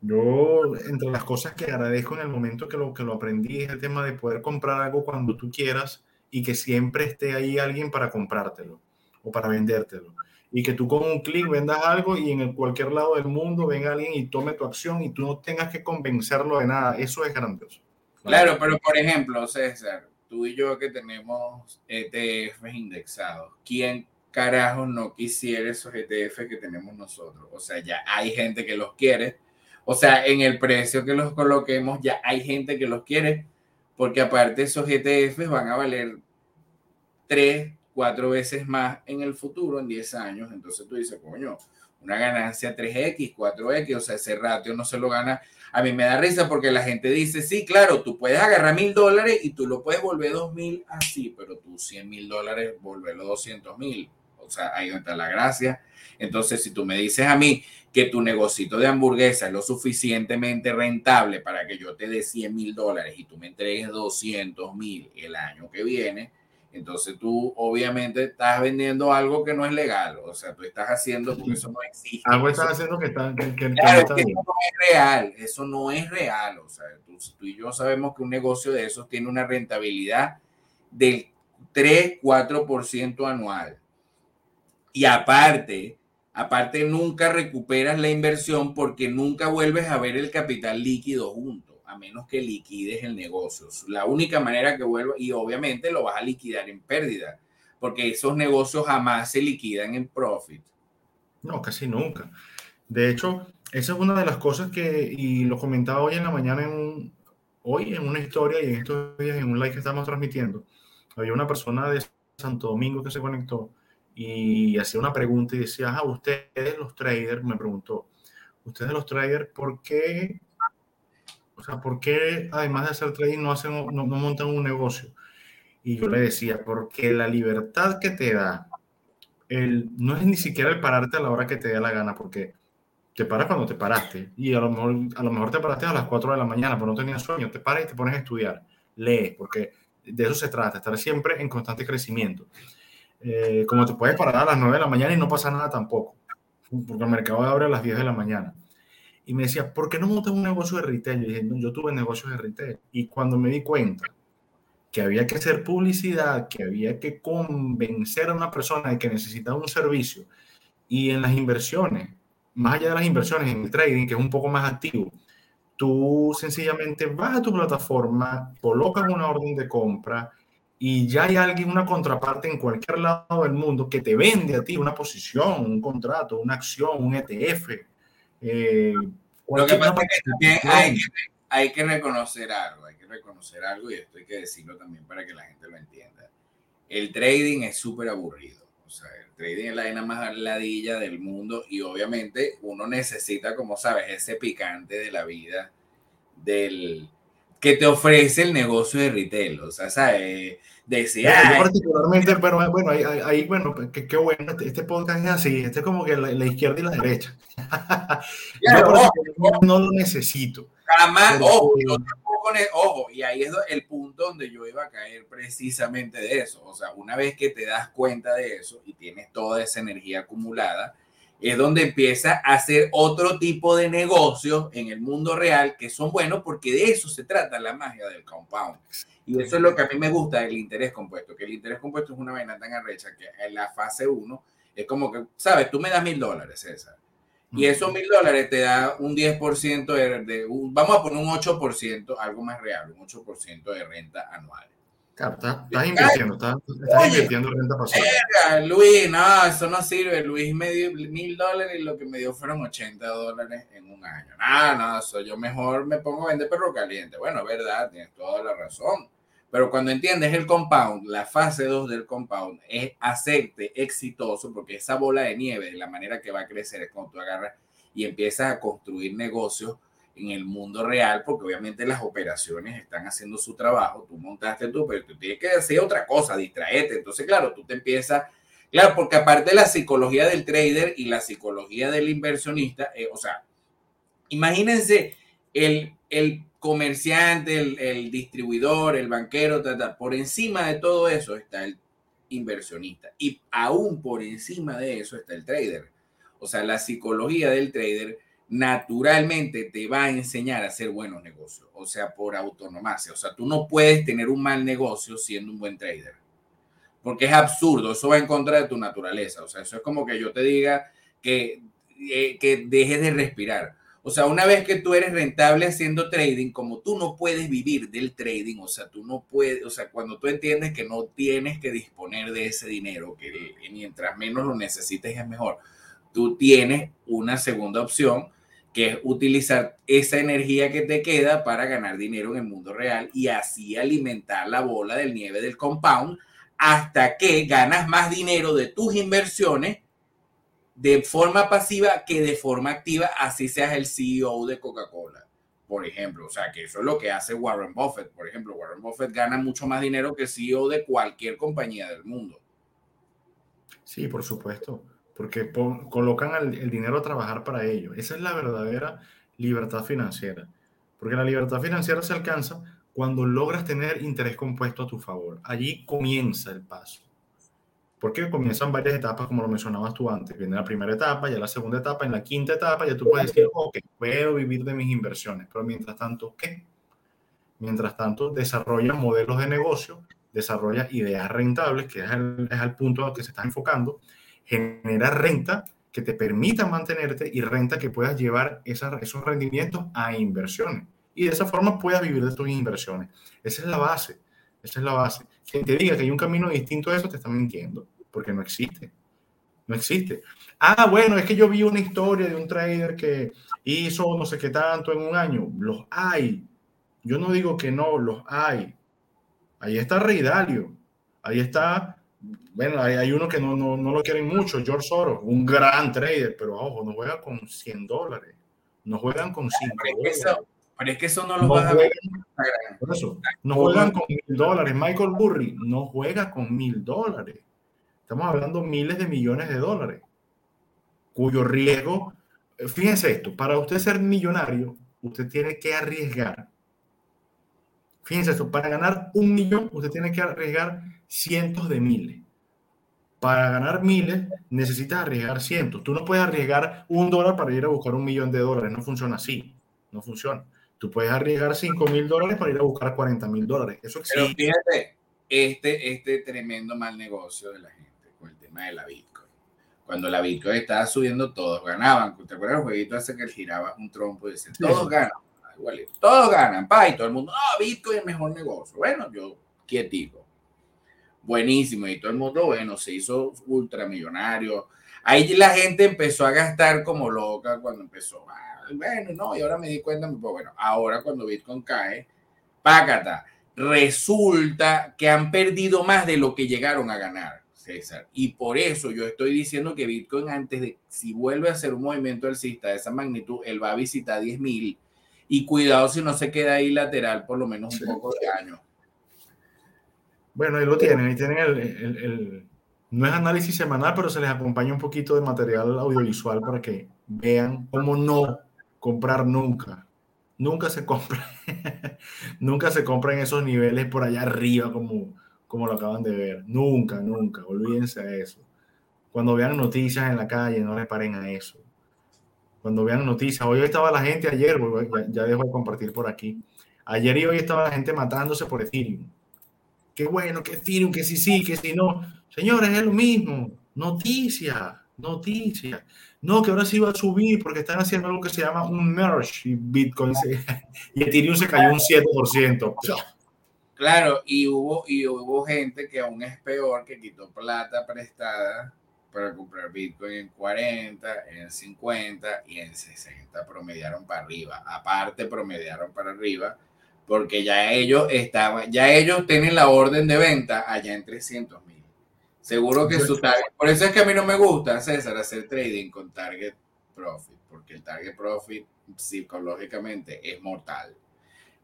yo entre las cosas que agradezco en el momento que lo, que lo aprendí es el tema de poder comprar algo cuando tú quieras y que siempre esté ahí alguien para comprártelo o para vendértelo y que tú con un clic vendas algo y en cualquier lado del mundo venga alguien y tome tu acción y tú no tengas que convencerlo de nada. Eso es grandioso. Claro, pero por ejemplo, César, tú y yo que tenemos ETFs indexados, ¿quién carajo no quisiera esos ETFs que tenemos nosotros? O sea, ya hay gente que los quiere. O sea, en el precio que los coloquemos, ya hay gente que los quiere, porque aparte esos ETFs van a valer 3, cuatro veces más en el futuro, en 10 años. Entonces tú dices, coño, una ganancia 3X, 4X, o sea, ese ratio no se lo gana. A mí me da risa porque la gente dice, sí, claro, tú puedes agarrar mil dólares y tú lo puedes volver dos mil así, pero tú 100 mil dólares, volverlo 200 mil. O sea, ahí está la gracia. Entonces, si tú me dices a mí que tu negocito de hamburguesa es lo suficientemente rentable para que yo te dé 100 mil dólares y tú me entregues 200 mil el año que viene, Entonces tú obviamente estás vendiendo algo que no es legal, o sea, tú estás haciendo porque eso no existe. Algo estás haciendo que, está, que, que, claro, está eso no es real, eso no es real, o sea, tú, tú, y yo sabemos que un negocio de esos tiene una rentabilidad del 3-4% anual. Y aparte, aparte nunca recuperas la inversión porque nunca vuelves a ver el capital líquido junto a menos que liquides el negocio. La única manera que vuelva, y obviamente lo vas a liquidar en pérdida, porque esos negocios jamás se liquidan en profit. No, casi nunca. De hecho, esa es una de las cosas que, y lo comentaba hoy en la mañana, en hoy en una historia y en estos días en un live que estamos transmitiendo, había una persona de Santo Domingo que se conectó y hacía una pregunta y decía, ah, ustedes los traders, me preguntó, ustedes los traders, ¿por qué o sea, ¿por qué además de hacer trading no, hacen, no, montan un negocio? Y yo le decía, porque la libertad que te da, el, no es ni siquiera el pararte a la hora que te dé la gana, porque te paras cuando te paraste. Y a lo mejor, a lo mejor te paraste a las 4 de la mañana, pero no tenías sueño. Te paras y te pones a estudiar, lees, porque de eso se trata, estar siempre en constante crecimiento. Eh, como te puedes parar a las 9 de la mañana y no pasa nada tampoco, porque el mercado abre a las 10 de la mañana y me decía, ¿por qué no montas un negocio de retail? Yo dije, no, yo tuve negocios de retail. Y cuando me di cuenta que había que hacer publicidad, que había que convencer a una persona de que necesitaba un servicio, y en las inversiones, más allá de las inversiones, en el trading, que es un poco más activo, tú sencillamente vas a tu plataforma, colocas una orden de compra y ya hay alguien, una contraparte en cualquier lado del mundo que te vende a ti una posición, un contrato, una acción, un ETF, eh, Lo que pasa es que también hay que, hay que reconocer algo, hay que reconocer algo y esto hay que decirlo también para que la gente lo entienda. El trading es súper aburrido. O sea, el trading es la vaina más ladilla del mundo y obviamente uno necesita, como sabes, ese picante de la vida del que te ofrece el negocio de retail. O sea, ¿sabes? Decía. particularmente, pero bueno, ahí, ahí bueno, pues, qué bueno, este, este, podcast es así, este es como que la, izquierda y la derecha. no, lo necesito. Jamás, ojo, ojo, y ahí es el punto donde yo iba a caer precisamente de eso. O sea, una vez que te das cuenta de eso y tienes toda esa energía acumulada, es donde empieza a hacer otro tipo de negocios en el mundo real que son buenos porque de eso se trata la magia del compound. Y eso es lo que a mí me gusta del interés compuesto, que el interés compuesto es una vaina tan arrecha que en la fase 1 es como que, sabes, tú me das mil dólares, César. Y esos mil dólares te da un 10% de, vamos a poner un 8%, algo más real, un 8% de renta anual. Claro, estás, invirtiendo, estás, invirtiendo renta pasiva. Luis, no, eso no sirve. Luis me dio mil dólares y lo que me dio fueron 80 dólares en un año. No, no, eso yo mejor me pongo a vender perro caliente. Bueno, es verdad, tienes toda la razón. Pero cuando entiendes el compound, la fase 2 del compound es hacerte exitoso porque esa bola de nieve, de la manera que va a crecer, es cuando tú agarras y empiezas a construir negocios en el mundo real, porque obviamente las operaciones están haciendo su trabajo, tú montaste tú, pero tú tienes que hacer otra cosa, distraerte. Entonces, claro, tú te empiezas, claro, porque aparte de la psicología del trader y la psicología del inversionista, eh, o sea, imagínense el, el comerciante, el, el, distribuidor, el banquero, por encima de todo eso está el inversionista y aún por encima de eso está el trader. O sea, la psicología del trader naturalmente te va a enseñar a hacer buenos negocios, o sea, por autonomía. O sea, tú no puedes tener un mal negocio siendo un buen trader, porque es absurdo, eso va en contra de tu naturaleza. O sea, eso es como que yo te diga que, eh, que dejes de respirar. O sea, una vez que tú eres rentable haciendo trading, como tú no puedes vivir del trading, o sea, tú no puedes, o sea, cuando tú entiendes que no tienes que disponer de ese dinero, que mientras menos lo necesites es mejor, tú tienes una segunda opción que es utilizar esa energía que te queda para ganar dinero en el mundo real y así alimentar la bola del nieve del compound hasta que ganas más dinero de tus inversiones de forma pasiva que de forma activa, así seas el CEO de Coca-Cola, por ejemplo. O sea, que eso es lo que hace Warren Buffett. Por ejemplo, Warren Buffett gana mucho más dinero que CEO de cualquier compañía del mundo. Sí, por supuesto porque colocan el, dinero a trabajar para ellos. Esa es la verdadera libertad financiera, porque la libertad financiera se alcanza cuando logras tener interés compuesto a tu favor. Allí comienza el paso. Porque comienzan varias etapas, como lo mencionabas tú antes. Viene la primera etapa, ya la segunda etapa, en la quinta etapa ya tú puedes decir, ok, puedo vivir de mis inversiones, pero mientras tanto, ¿qué? Mientras tanto, desarrolla modelos de negocio, desarrolla ideas rentables, que es el, es el punto al que se está enfocando, genera renta que te permita mantenerte y renta que puedas llevar esos rendimientos a inversiones. Y de esa forma puedas vivir de tus inversiones. Esa es la base. Esa es la base. Quien te diga que hay un camino distinto a eso te está mintiendo porque no existe. No existe. Ah, bueno, es que yo vi una historia de un trader que hizo no sé qué tanto en un año. Los hay. Yo no digo que no, los hay. Ahí está Rey Dalio. Ahí está, bueno, hay, uno que no, no, no, lo quieren mucho, George Soros, un gran trader, pero ojo, no juega con 100 dólares. No juegan con 5 dólares. pero es que eso no lo no a juegan, por eso, no juegan con mil dólares. Michael Burry no juega con mil dólares. Estamos hablando miles de millones de dólares, cuyo riesgo, eh, fíjense esto, para usted ser millonario, usted tiene que arriesgar. Fíjense esto, para ganar un millón, usted tiene que arriesgar cientos de miles. Para ganar miles, necesitas arriesgar cientos. Tú no puedes arriesgar un dólar para ir a buscar un millón de dólares. No funciona así. No funciona. Tú puedes arriesgar 5 mil dólares para ir a buscar 40 mil dólares. Eso existe. Pero fíjate, este, este tremendo mal negocio de la gente el tema de la Bitcoin. Cuando la Bitcoin estaba subiendo, todos ganaban. ¿Te acuerdas el jueguito ese que giraba un trompo y decía, todos ganan? Igualito, todos ganan, pa, y todo el mundo, no, Bitcoin es el mejor negocio. Bueno, yo quietico. Buenísimo, y todo el mundo, bueno, se hizo ultramillonario. Ahí la gente empezó a gastar como loca cuando empezó. Ah, bueno, no, y ahora me di cuenta, pues bueno, ahora cuando Bitcoin cae, págata, resulta que han perdido más de lo que llegaron a ganar. César. Y por eso yo estoy diciendo que Bitcoin antes de, si vuelve a hacer un movimiento alcista de esa magnitud, él va a visitar 10.000 y cuidado si no se queda ahí lateral por lo menos un poco de años. Bueno, ahí lo tienen, ahí tienen el, el, no es análisis semanal, pero se les acompaña un poquito de material audiovisual para que vean cómo no comprar nunca. Nunca se compra, nunca se compra esos niveles por allá arriba como como lo acaban de ver. Nunca, nunca, olvídense de eso. Cuando vean noticias en la calle, no le paren a eso. Cuando vean noticias, hoy estaba la gente, ayer, ya, ya dejo de compartir por aquí. Ayer y hoy estaba la gente matándose por Ethereum. Qué bueno, que Ethereum, que sí, sí, que si no. Señores, es lo mismo. Noticia, noticia. No, que ahora sí va a subir porque están haciendo algo que se llama un merge y Bitcoin y Ethereum se cayó un 7%. Claro, y hubo, y hubo gente que aún es peor, que quitó plata prestada para comprar Bitcoin en 40, en 50 y en 60 promediaron para arriba. Aparte promediaron para arriba porque ya ellos estaban, ya ellos tienen la orden de venta allá en 300 mil. Seguro que su target, por eso es que a mí no me gusta, César, hacer trading con target profit, porque el target profit psicológicamente es mortal.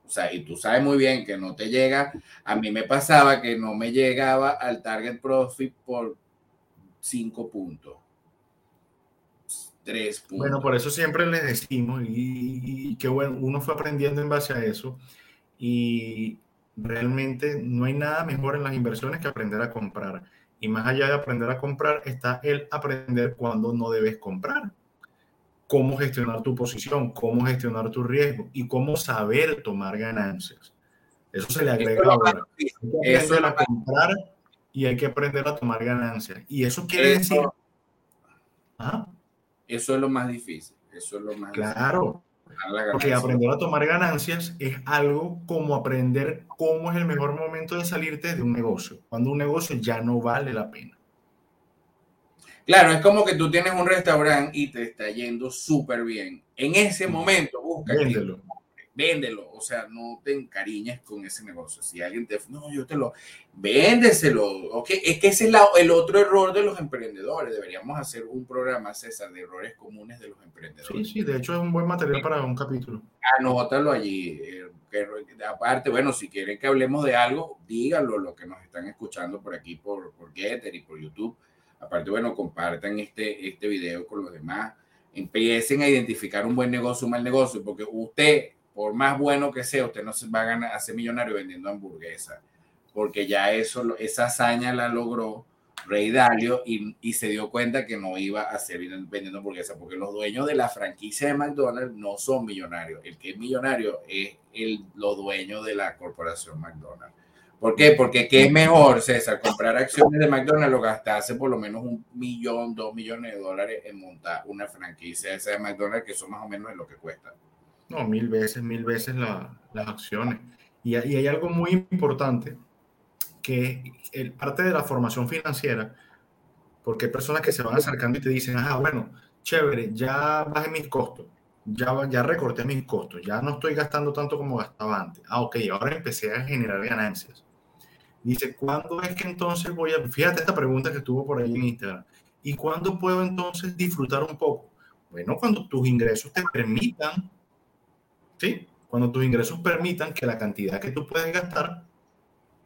O sea, y tú sabes muy bien que no te llega. A mí me pasaba que no me llegaba al target profit por cinco puntos. Tres puntos. Bueno, por eso siempre les decimos, y, que bueno, uno fue aprendiendo en base a eso. Y realmente no hay nada mejor en las inversiones que aprender a comprar. Y más allá de aprender a comprar, está el aprender cuándo no debes comprar cómo gestionar tu posición, cómo gestionar tu riesgo y cómo saber tomar ganancias. Eso se le agrega ahora. Eso es a comprar y hay que aprender a tomar ganancias. Y eso quiere decir... ¿Ah? Eso es lo más difícil. Eso es lo más Claro. Porque aprender a tomar ganancias es algo como aprender cómo es el mejor momento de salirte de un negocio, cuando un negocio ya no vale la pena. Claro, es como que tú tienes un restaurante y te está yendo súper bien. En ese momento, busca. Véndelo. Véndelo. O sea, no te encariñes con ese negocio. Si alguien te. No, yo te lo. Véndeselo. Okay. Es que ese es el otro error de los emprendedores. Deberíamos hacer un programa, César, de errores comunes de los emprendedores. Sí, sí, de hecho es un buen material para un capítulo. Anótalo allí. Eh, aparte, bueno, si quieren que hablemos de algo, díganlo, lo que nos están escuchando por aquí, por, por Getter y por YouTube Aparte, bueno, compartan este, este video con los demás. Empiecen a identificar un buen negocio, un mal negocio, porque usted por más bueno que sea, usted no se va a ganar, hacer millonario vendiendo hamburguesas, porque ya eso, esa hazaña la logró Rey Dalio y, se dio cuenta que no iba a seguir vendiendo hamburguesas, porque los dueños de la franquicia de McDonald's no son millonarios. El que es millonario es el, los dueños de la corporación McDonald's. ¿Por qué? Porque qué es mejor, César, comprar acciones de McDonald's o gastarse por lo menos un millón, dos millones de dólares en montar una franquicia de McDonald's, que eso más o menos es lo que cuesta. No, mil veces, mil veces la, las acciones. Y, y, hay algo muy importante, que el, parte de la formación financiera, porque hay personas que se van acercando y te dicen, ah, bueno, chévere, ya bajé mis costos, ya, ya recorté mis costos, ya no estoy gastando tanto como gastaba antes. Ah, ok, ahora empecé a generar ganancias Dice, ¿cuándo es que entonces voy a... Fíjate esta pregunta que estuvo por ahí en Instagram. ¿Y cuándo puedo entonces disfrutar un poco? Bueno, cuando tus ingresos te permitan, ¿sí? Cuando tus ingresos permitan que la cantidad que tú puedes gastar,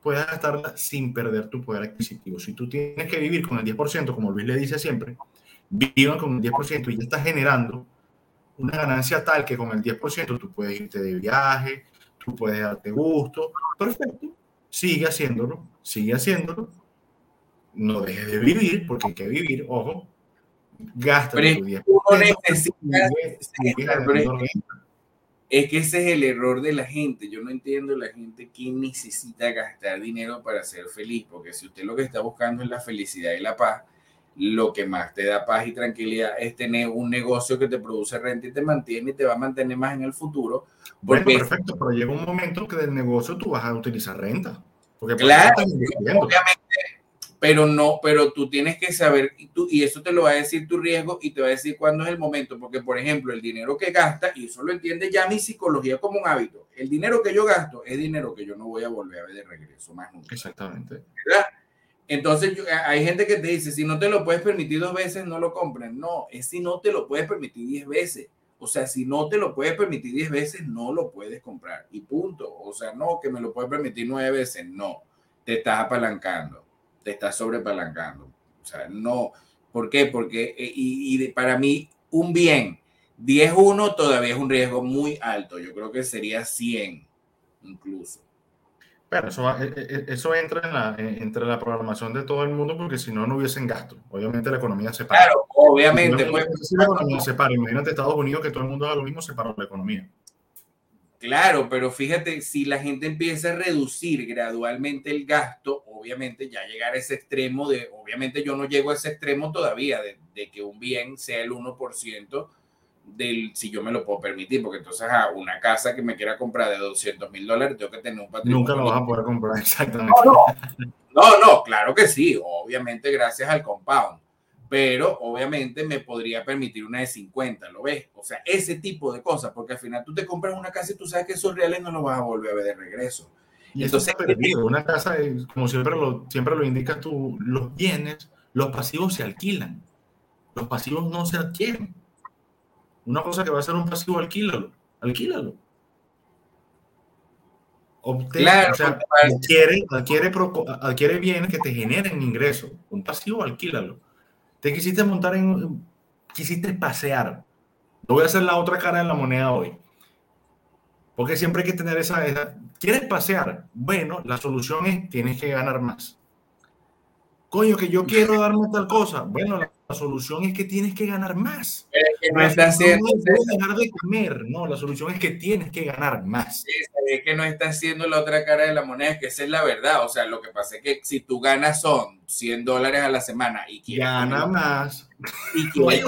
puedas gastarla sin perder tu poder adquisitivo. Si tú tienes que vivir con el 10%, como Luis le dice siempre, vivan con el 10% y ya estás generando una ganancia tal que con el 10% tú puedes irte de viaje, tú puedes darte gusto, perfecto, sigue haciéndolo, sigue haciéndolo, no dejes de vivir, porque hay que vivir, ojo, gasta tu día. Es que ese es el error de la gente. Yo no entiendo la gente que necesita gastar dinero para ser feliz, porque si usted lo que está buscando es la felicidad y la paz, lo que más te da paz y tranquilidad es tener un negocio que te produce renta y te mantiene y te va a mantener más en el futuro. Bueno, perfecto, pero llega un momento que del negocio tú vas a utilizar renta. Porque claro, obviamente, pero no, pero tú tienes que saber, y, tú, y eso te lo va a decir tu riesgo y te va a decir cuándo es el momento, porque por ejemplo, el dinero que gasta, y eso lo entiende ya mi psicología como un hábito, el dinero que yo gasto es dinero que yo no voy a volver a ver de regreso más nunca. Exactamente. ¿verdad? Entonces, hay gente que te dice, si no te lo puedes permitir dos veces, no lo compren. No, es si no te lo puedes permitir diez veces. O sea, si no te lo puedes permitir diez veces, no lo puedes comprar. Y punto. O sea, no, que me lo puedes permitir nueve veces. No, te estás apalancando, te estás sobrepalancando. O sea, no. ¿Por qué? Porque, eh, y, y para mí, un bien 10-1 todavía es un riesgo muy alto. Yo creo que sería 100 incluso. Pero eso, e, e, eso entra en la, entre la programación de todo el mundo porque si no, no hubiesen gasto. Obviamente la economía se para. Claro, obviamente. pues, si la economía se para. Imagínate Estados Unidos que todo el mundo haga lo mismo, se para la economía. Claro, pero fíjate, si la gente empieza a reducir gradualmente el gasto, obviamente ya llegar a ese extremo de, obviamente yo no llego a ese extremo todavía, de, de que un bien sea el 1% del, si yo me lo puedo permitir, porque entonces a una casa que me quiera comprar de 200 mil dólares, tengo que tener un patrimonio. Nunca lo vas a poder comprar, exactamente. No, no, no, no, claro que sí, obviamente gracias al compound, pero obviamente me podría permitir una de 50, ¿lo ves? O sea, ese tipo de cosas, porque al final tú te compras una casa y tú sabes que esos reales no los vas a volver a ver de regreso. Y entonces, perdido. una casa, como siempre lo, siempre lo indicas tú, los bienes, los pasivos se alquilan, los pasivos no se adquieren. Una cosa que va a ser un pasivo, alquílalo, alquílalo. Obtén, o sea, adquiere, adquiere, adquiere bienes que te generen ingresos. Un pasivo, alquílalo. Te quisiste montar en. Quisiste pasear. No voy a hacer la otra cara de la moneda hoy. Porque siempre hay que tener esa, esa. ¿Quieres pasear? Bueno, la solución es: tienes que ganar más. Coño, que yo quiero darme tal cosa. Bueno, la, solución es que tienes que ganar más. no está haciendo. No dejar de comer, no, la solución es que tienes que ganar más. Es que no está haciendo la otra cara de la moneda, es que esa es la verdad. O sea, lo que pasa es que si tú ganas son 100 dólares a la semana y quieres. Gana más. Y quieres,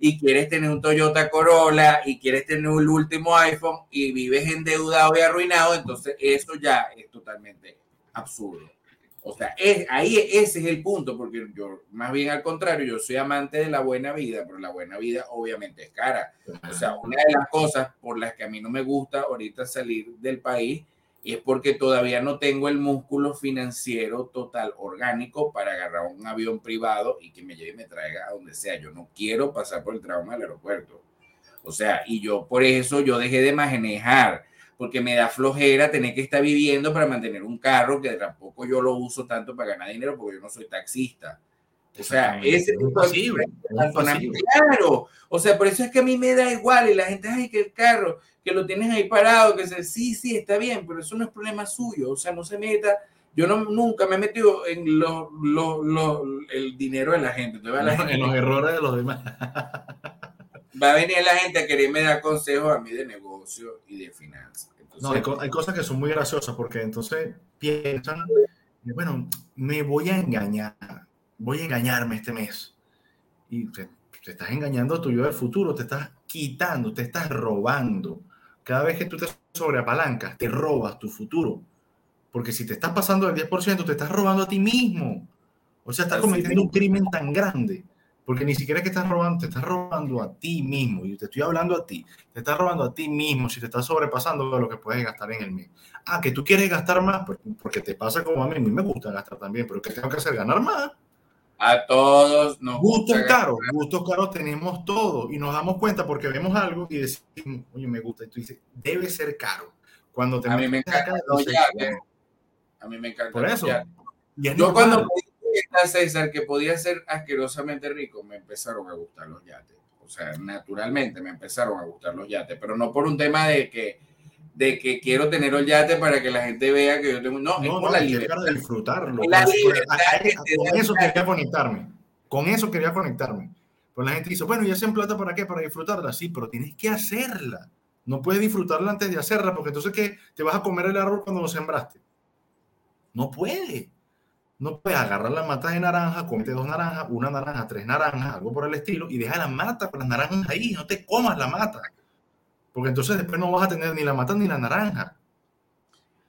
y quieres tener un Toyota Corolla y quieres tener el último iPhone y vives endeudado y arruinado, entonces eso ya es totalmente absurdo. O sea, es, ahí ese es el punto, porque yo, más bien al contrario, yo soy amante de la buena vida, pero la buena vida obviamente es cara. O sea, una de las cosas por las que a mí no me gusta ahorita salir del país es porque todavía no tengo el músculo financiero total orgánico para agarrar un avión privado y que me lleve y me traiga a donde sea. Yo no quiero pasar por el trauma del aeropuerto. O sea, y yo por eso yo dejé de manejar porque me da flojera tener que estar viviendo para mantener un carro que tampoco yo lo uso tanto para ganar dinero porque yo no soy taxista. O sea, ese tipo de claro. O sea, por eso es que a mí me da igual y la gente, ay, que el carro, que lo tienes ahí parado, que se, sí, sí, está bien, pero eso no es problema suyo. O sea, no se meta. Yo no, nunca me he metido en lo, lo, el dinero de la gente. en los errores de los demás. Va a venir la gente a quererme dar consejos a mí de negocio y de finanzas. no, hay, hay, cosas que son muy graciosas porque entonces piensan, bueno, me voy a engañar voy a engañarme este mes. Y te, estás engañando a tu yo del futuro, te estás quitando, te estás robando. Cada vez que tú te sobreapalancas, te robas tu futuro. Porque si te estás pasando del 10%, te estás robando a ti mismo. O sea, estás cometiendo un crimen tan grande. Porque ni siquiera es que estás robando, te estás robando a ti mismo. Y te estoy hablando a ti. Te estás robando a ti mismo si te estás sobrepasando de lo que puedes gastar en el mes. Ah, que tú quieres gastar más, pues, porque te pasa como a mí. A mí me gusta gastar también, pero que tengo que hacer ganar más. A todos nos Gustos caros, gustos caros tenemos todo y nos damos cuenta porque vemos algo y decimos, oye, me gusta. Y tú dices, debe ser caro. Cuando te a mí me encanta. A mí me encanta. Por eso. Yo cuando a César que podía ser asquerosamente rico, me empezaron a gustar los yates. O sea, naturalmente me empezaron a gustar los yates, pero no por un tema de que de que quiero tener el yate para que la gente vea que yo tengo. No, es por la libertad. de disfrutarlo. La con eso quería conectarme. Con eso quería conectarme. Pues la gente dice, bueno, ¿y hacen plata para qué? Para disfrutarla. Sí, pero tienes que hacerla. No puedes disfrutarla antes de hacerla, porque entonces ¿qué? Te vas a comer el árbol cuando lo sembraste. No puede. No puedes agarrar la mata de naranja, comete dos naranjas, una naranja, tres naranjas, algo por el estilo, y deja la mata con las naranjas ahí. No te comas la mata porque entonces después no vas a tener ni la mata ni la naranja.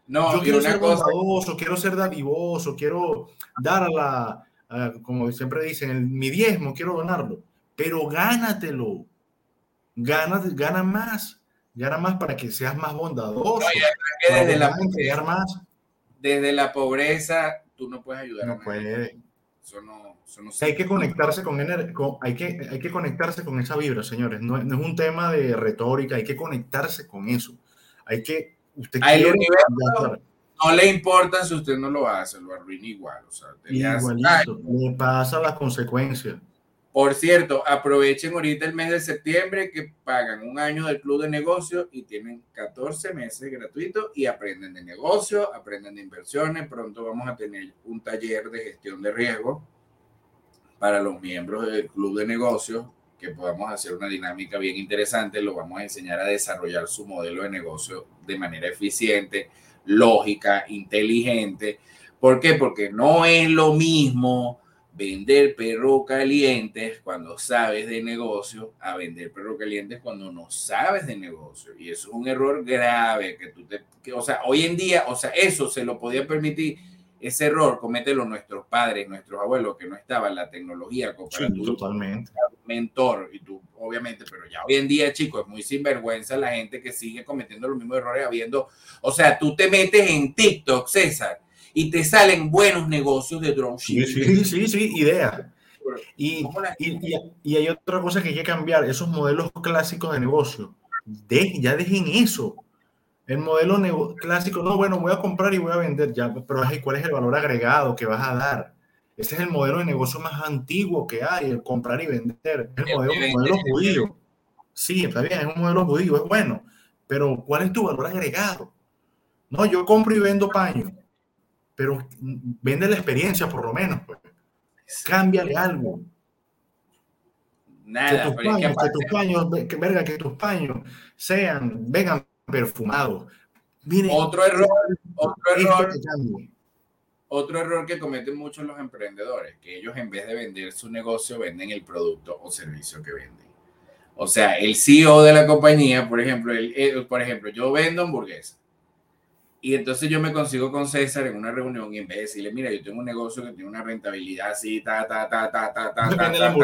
No, yo quiero ser bondadoso, quiero ser dadivoso, quiero dar a la, como siempre dicen, mi diezmo, quiero donarlo, pero gánatelo, gana, gana más, gana más para que seas más bondadoso. la desde la pobreza tú no puedes ayudar. No puedes. hay que conectarse con, hay que hay que conectarse con esa vibra, señores. No, es un tema de retórica, hay que conectarse con eso. Hay que usted no le importa si usted no lo hace, lo arruina igual, o sea, le pasa las consecuencias. Por cierto, aprovechen ahorita el mes de septiembre que pagan un año del club de negocios y tienen 14 meses gratuitos y aprenden de negocio, aprenden de inversiones. Pronto vamos a tener un taller de gestión de riesgo para los miembros del club de negocios que podamos hacer una dinámica bien interesante. Lo vamos a enseñar a desarrollar su modelo de negocio de manera eficiente, lógica, inteligente. ¿Por qué? Porque no es lo mismo vender perro calientes cuando sabes de negocio a vender perro calientes cuando no sabes de negocio. Y eso es un error grave que tú te, o sea, hoy en día, o sea, eso se lo podía permitir. Ese error comételo nuestros padres, nuestros abuelos, que no estaban la tecnología totalmente. mentor y tú, obviamente, pero ya hoy en día, chicos, es muy sinvergüenza la gente que sigue cometiendo los mismos errores habiendo, o sea, tú te metes en TikTok, César, y te salen buenos negocios de dropshipping. Sí, sí, sí, idea. Y, y, y, hay otra cosa que hay que cambiar, esos modelos clásicos de negocio. De, ya dejen eso. El modelo clásico, no, bueno, voy a comprar y voy a vender, ya, pero ¿cuál es el valor agregado que vas a dar? Ese es el modelo de negocio más antiguo que hay, el comprar y vender. Es el modelo, modelo judío. Sí, está bien, es un modelo judío, es bueno, pero ¿cuál es tu valor agregado? No, yo compro y vendo paño pero vende la experiencia por lo menos. Pues. Cámbiale algo. Nada, que tus paños, que, tus paños, que, verga, que tus paños sean, vengan perfumados. otro error, otro error, otro error que cometen muchos los emprendedores, que ellos en vez de vender su negocio, venden el producto o servicio que venden. O sea, el CEO de la compañía, por ejemplo, el, por ejemplo, yo vendo hamburguesas y entonces yo me consigo con César en una reunión y en vez de decirle, mira, yo tengo un negocio que tiene una rentabilidad así, ta, ta, ta, ta, ta, ta, ta, ta,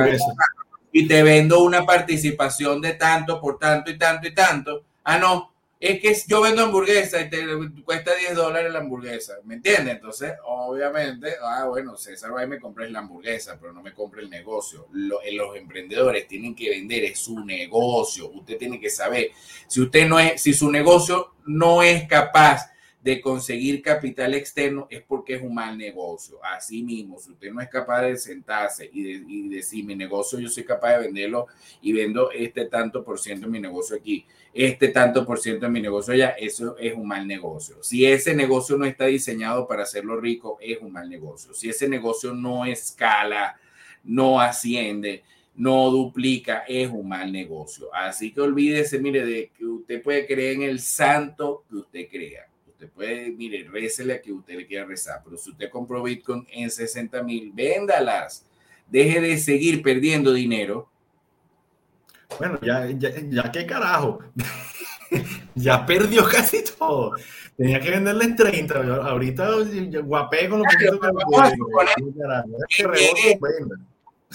y te vendo una participación de tanto por tanto y tanto y tanto. Ah, no, es que yo vendo hamburguesa y te cuesta 10 dólares la hamburguesa, ¿me entiendes? Entonces, obviamente, ah, bueno, César va y me compra la hamburguesa, pero no me compra el negocio. Eh, los emprendedores tienen que vender, es su negocio. Usted tiene que saber, si usted no es, si su negocio no es capaz de conseguir capital externo es porque es un mal negocio. Así mismo, si usted no es capaz de sentarse y, y decir, mi negocio yo soy capaz de venderlo y vendo este tanto por ciento de mi negocio aquí, este tanto por ciento de mi negocio allá, eso es un mal negocio. Si ese negocio no está diseñado para hacerlo rico, es un mal negocio. Si ese negocio no escala, no asciende, no duplica, es un mal negocio. Así que olvídese, mire, de que usted puede creer en el santo que usted crea Usted puede, mire, récele a que usted le quiera rezar, pero si usted compró Bitcoin en 60 mil, véndalas. Deje de seguir perdiendo dinero. Bueno, ya, ya, ya qué carajo. ya perdió casi todo. Tenía que venderle en 30. Ahorita guapé con lo que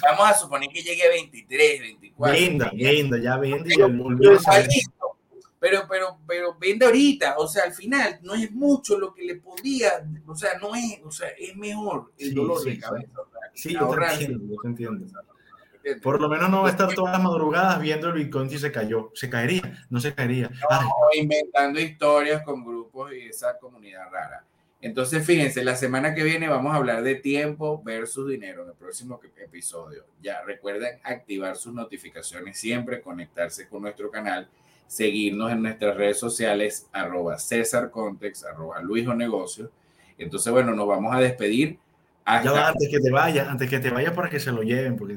Vamos a suponer que llegue a 23, 24. Venda, venda, ya vende. Pero, pero, pero vende ahorita, o sea, al final no es mucho lo que le podía, o sea, no es, o sea, es mejor el dolor de cabeza. Sí, yo te entiendo, yo te entiendo. Por lo menos no va a estar todas las madrugadas viendo el Bitcoin si se cayó. Se caería, no se caería. No, inventando historias con grupos y esa comunidad rara. Entonces, fíjense, la semana que viene vamos a hablar de tiempo versus dinero en el próximo episodio. Ya recuerden activar sus notificaciones siempre, conectarse con nuestro canal seguirnos en nuestras redes sociales, arroba César Context, arroba Luiso Negocio. Entonces, bueno, nos vamos a despedir. Ya antes que te vayas, antes que te vayas para que se lo lleven, porque...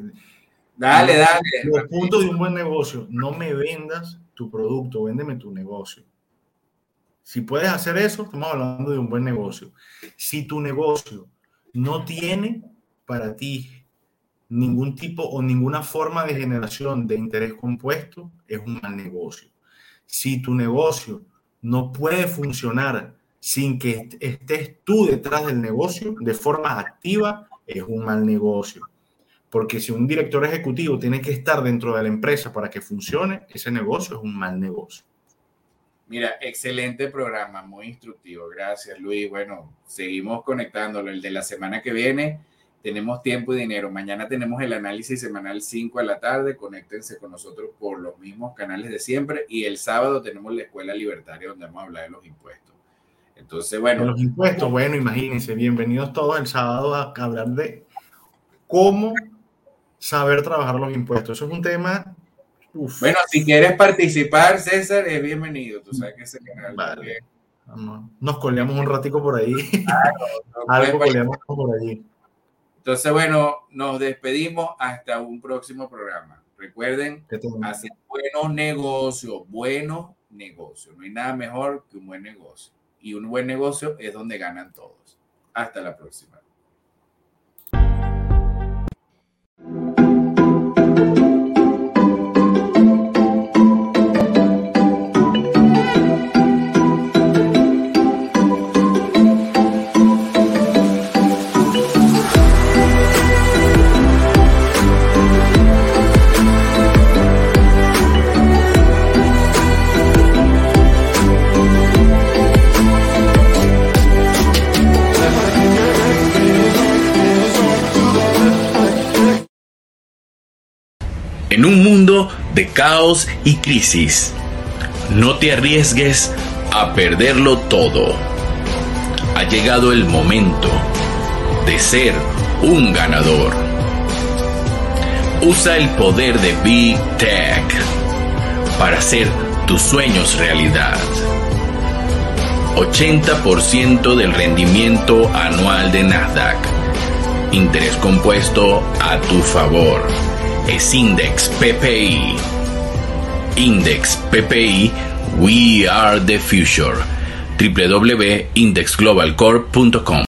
Dale, dale. Los puntos de un buen negocio, no me vendas tu producto, véndeme tu negocio. Si puedes hacer eso, estamos hablando de un buen negocio. Si tu negocio no tiene para ti ningún tipo o ninguna forma de generación de interés compuesto, es un mal negocio. Si tu negocio no puede funcionar sin que estés tú detrás del negocio de forma activa, es un mal negocio. Porque si un director ejecutivo tiene que estar dentro de la empresa para que funcione, ese negocio es un mal negocio. Mira, excelente programa, muy instructivo. Gracias, Luis. Bueno, seguimos conectándolo. El de la semana que viene tenemos tiempo y dinero. Mañana tenemos el análisis semanal 5 a la tarde. Conéctense con nosotros por los mismos canales de siempre. Y el sábado tenemos la Escuela Libertaria donde vamos a hablar de los impuestos. Entonces, bueno. los impuestos, bueno, imagínense. Bienvenidos todos el sábado a hablar de cómo saber trabajar los impuestos. Eso es un tema. Bueno, si quieres participar, César, es bienvenido. Tú sabes que ese canal. Vale. Nos coleamos un ratico por ahí. Algo coleamos por allí. Entonces, bueno, nos despedimos hasta un próximo programa. Recuerden, hacer buenos negocios, buenos negocios. No hay nada mejor que un buen negocio. Y un buen negocio es donde ganan todos. Hasta la próxima. En un mundo de caos y crisis, no te arriesgues a perderlo todo. Ha llegado el momento de ser un ganador. Usa el poder de Big Tech para hacer tus sueños realidad. 80% del rendimiento anual de Nasdaq. Interés compuesto a tu favor es Index PPI. Index PPI, We Are the Future. www.indexglobalcorp.com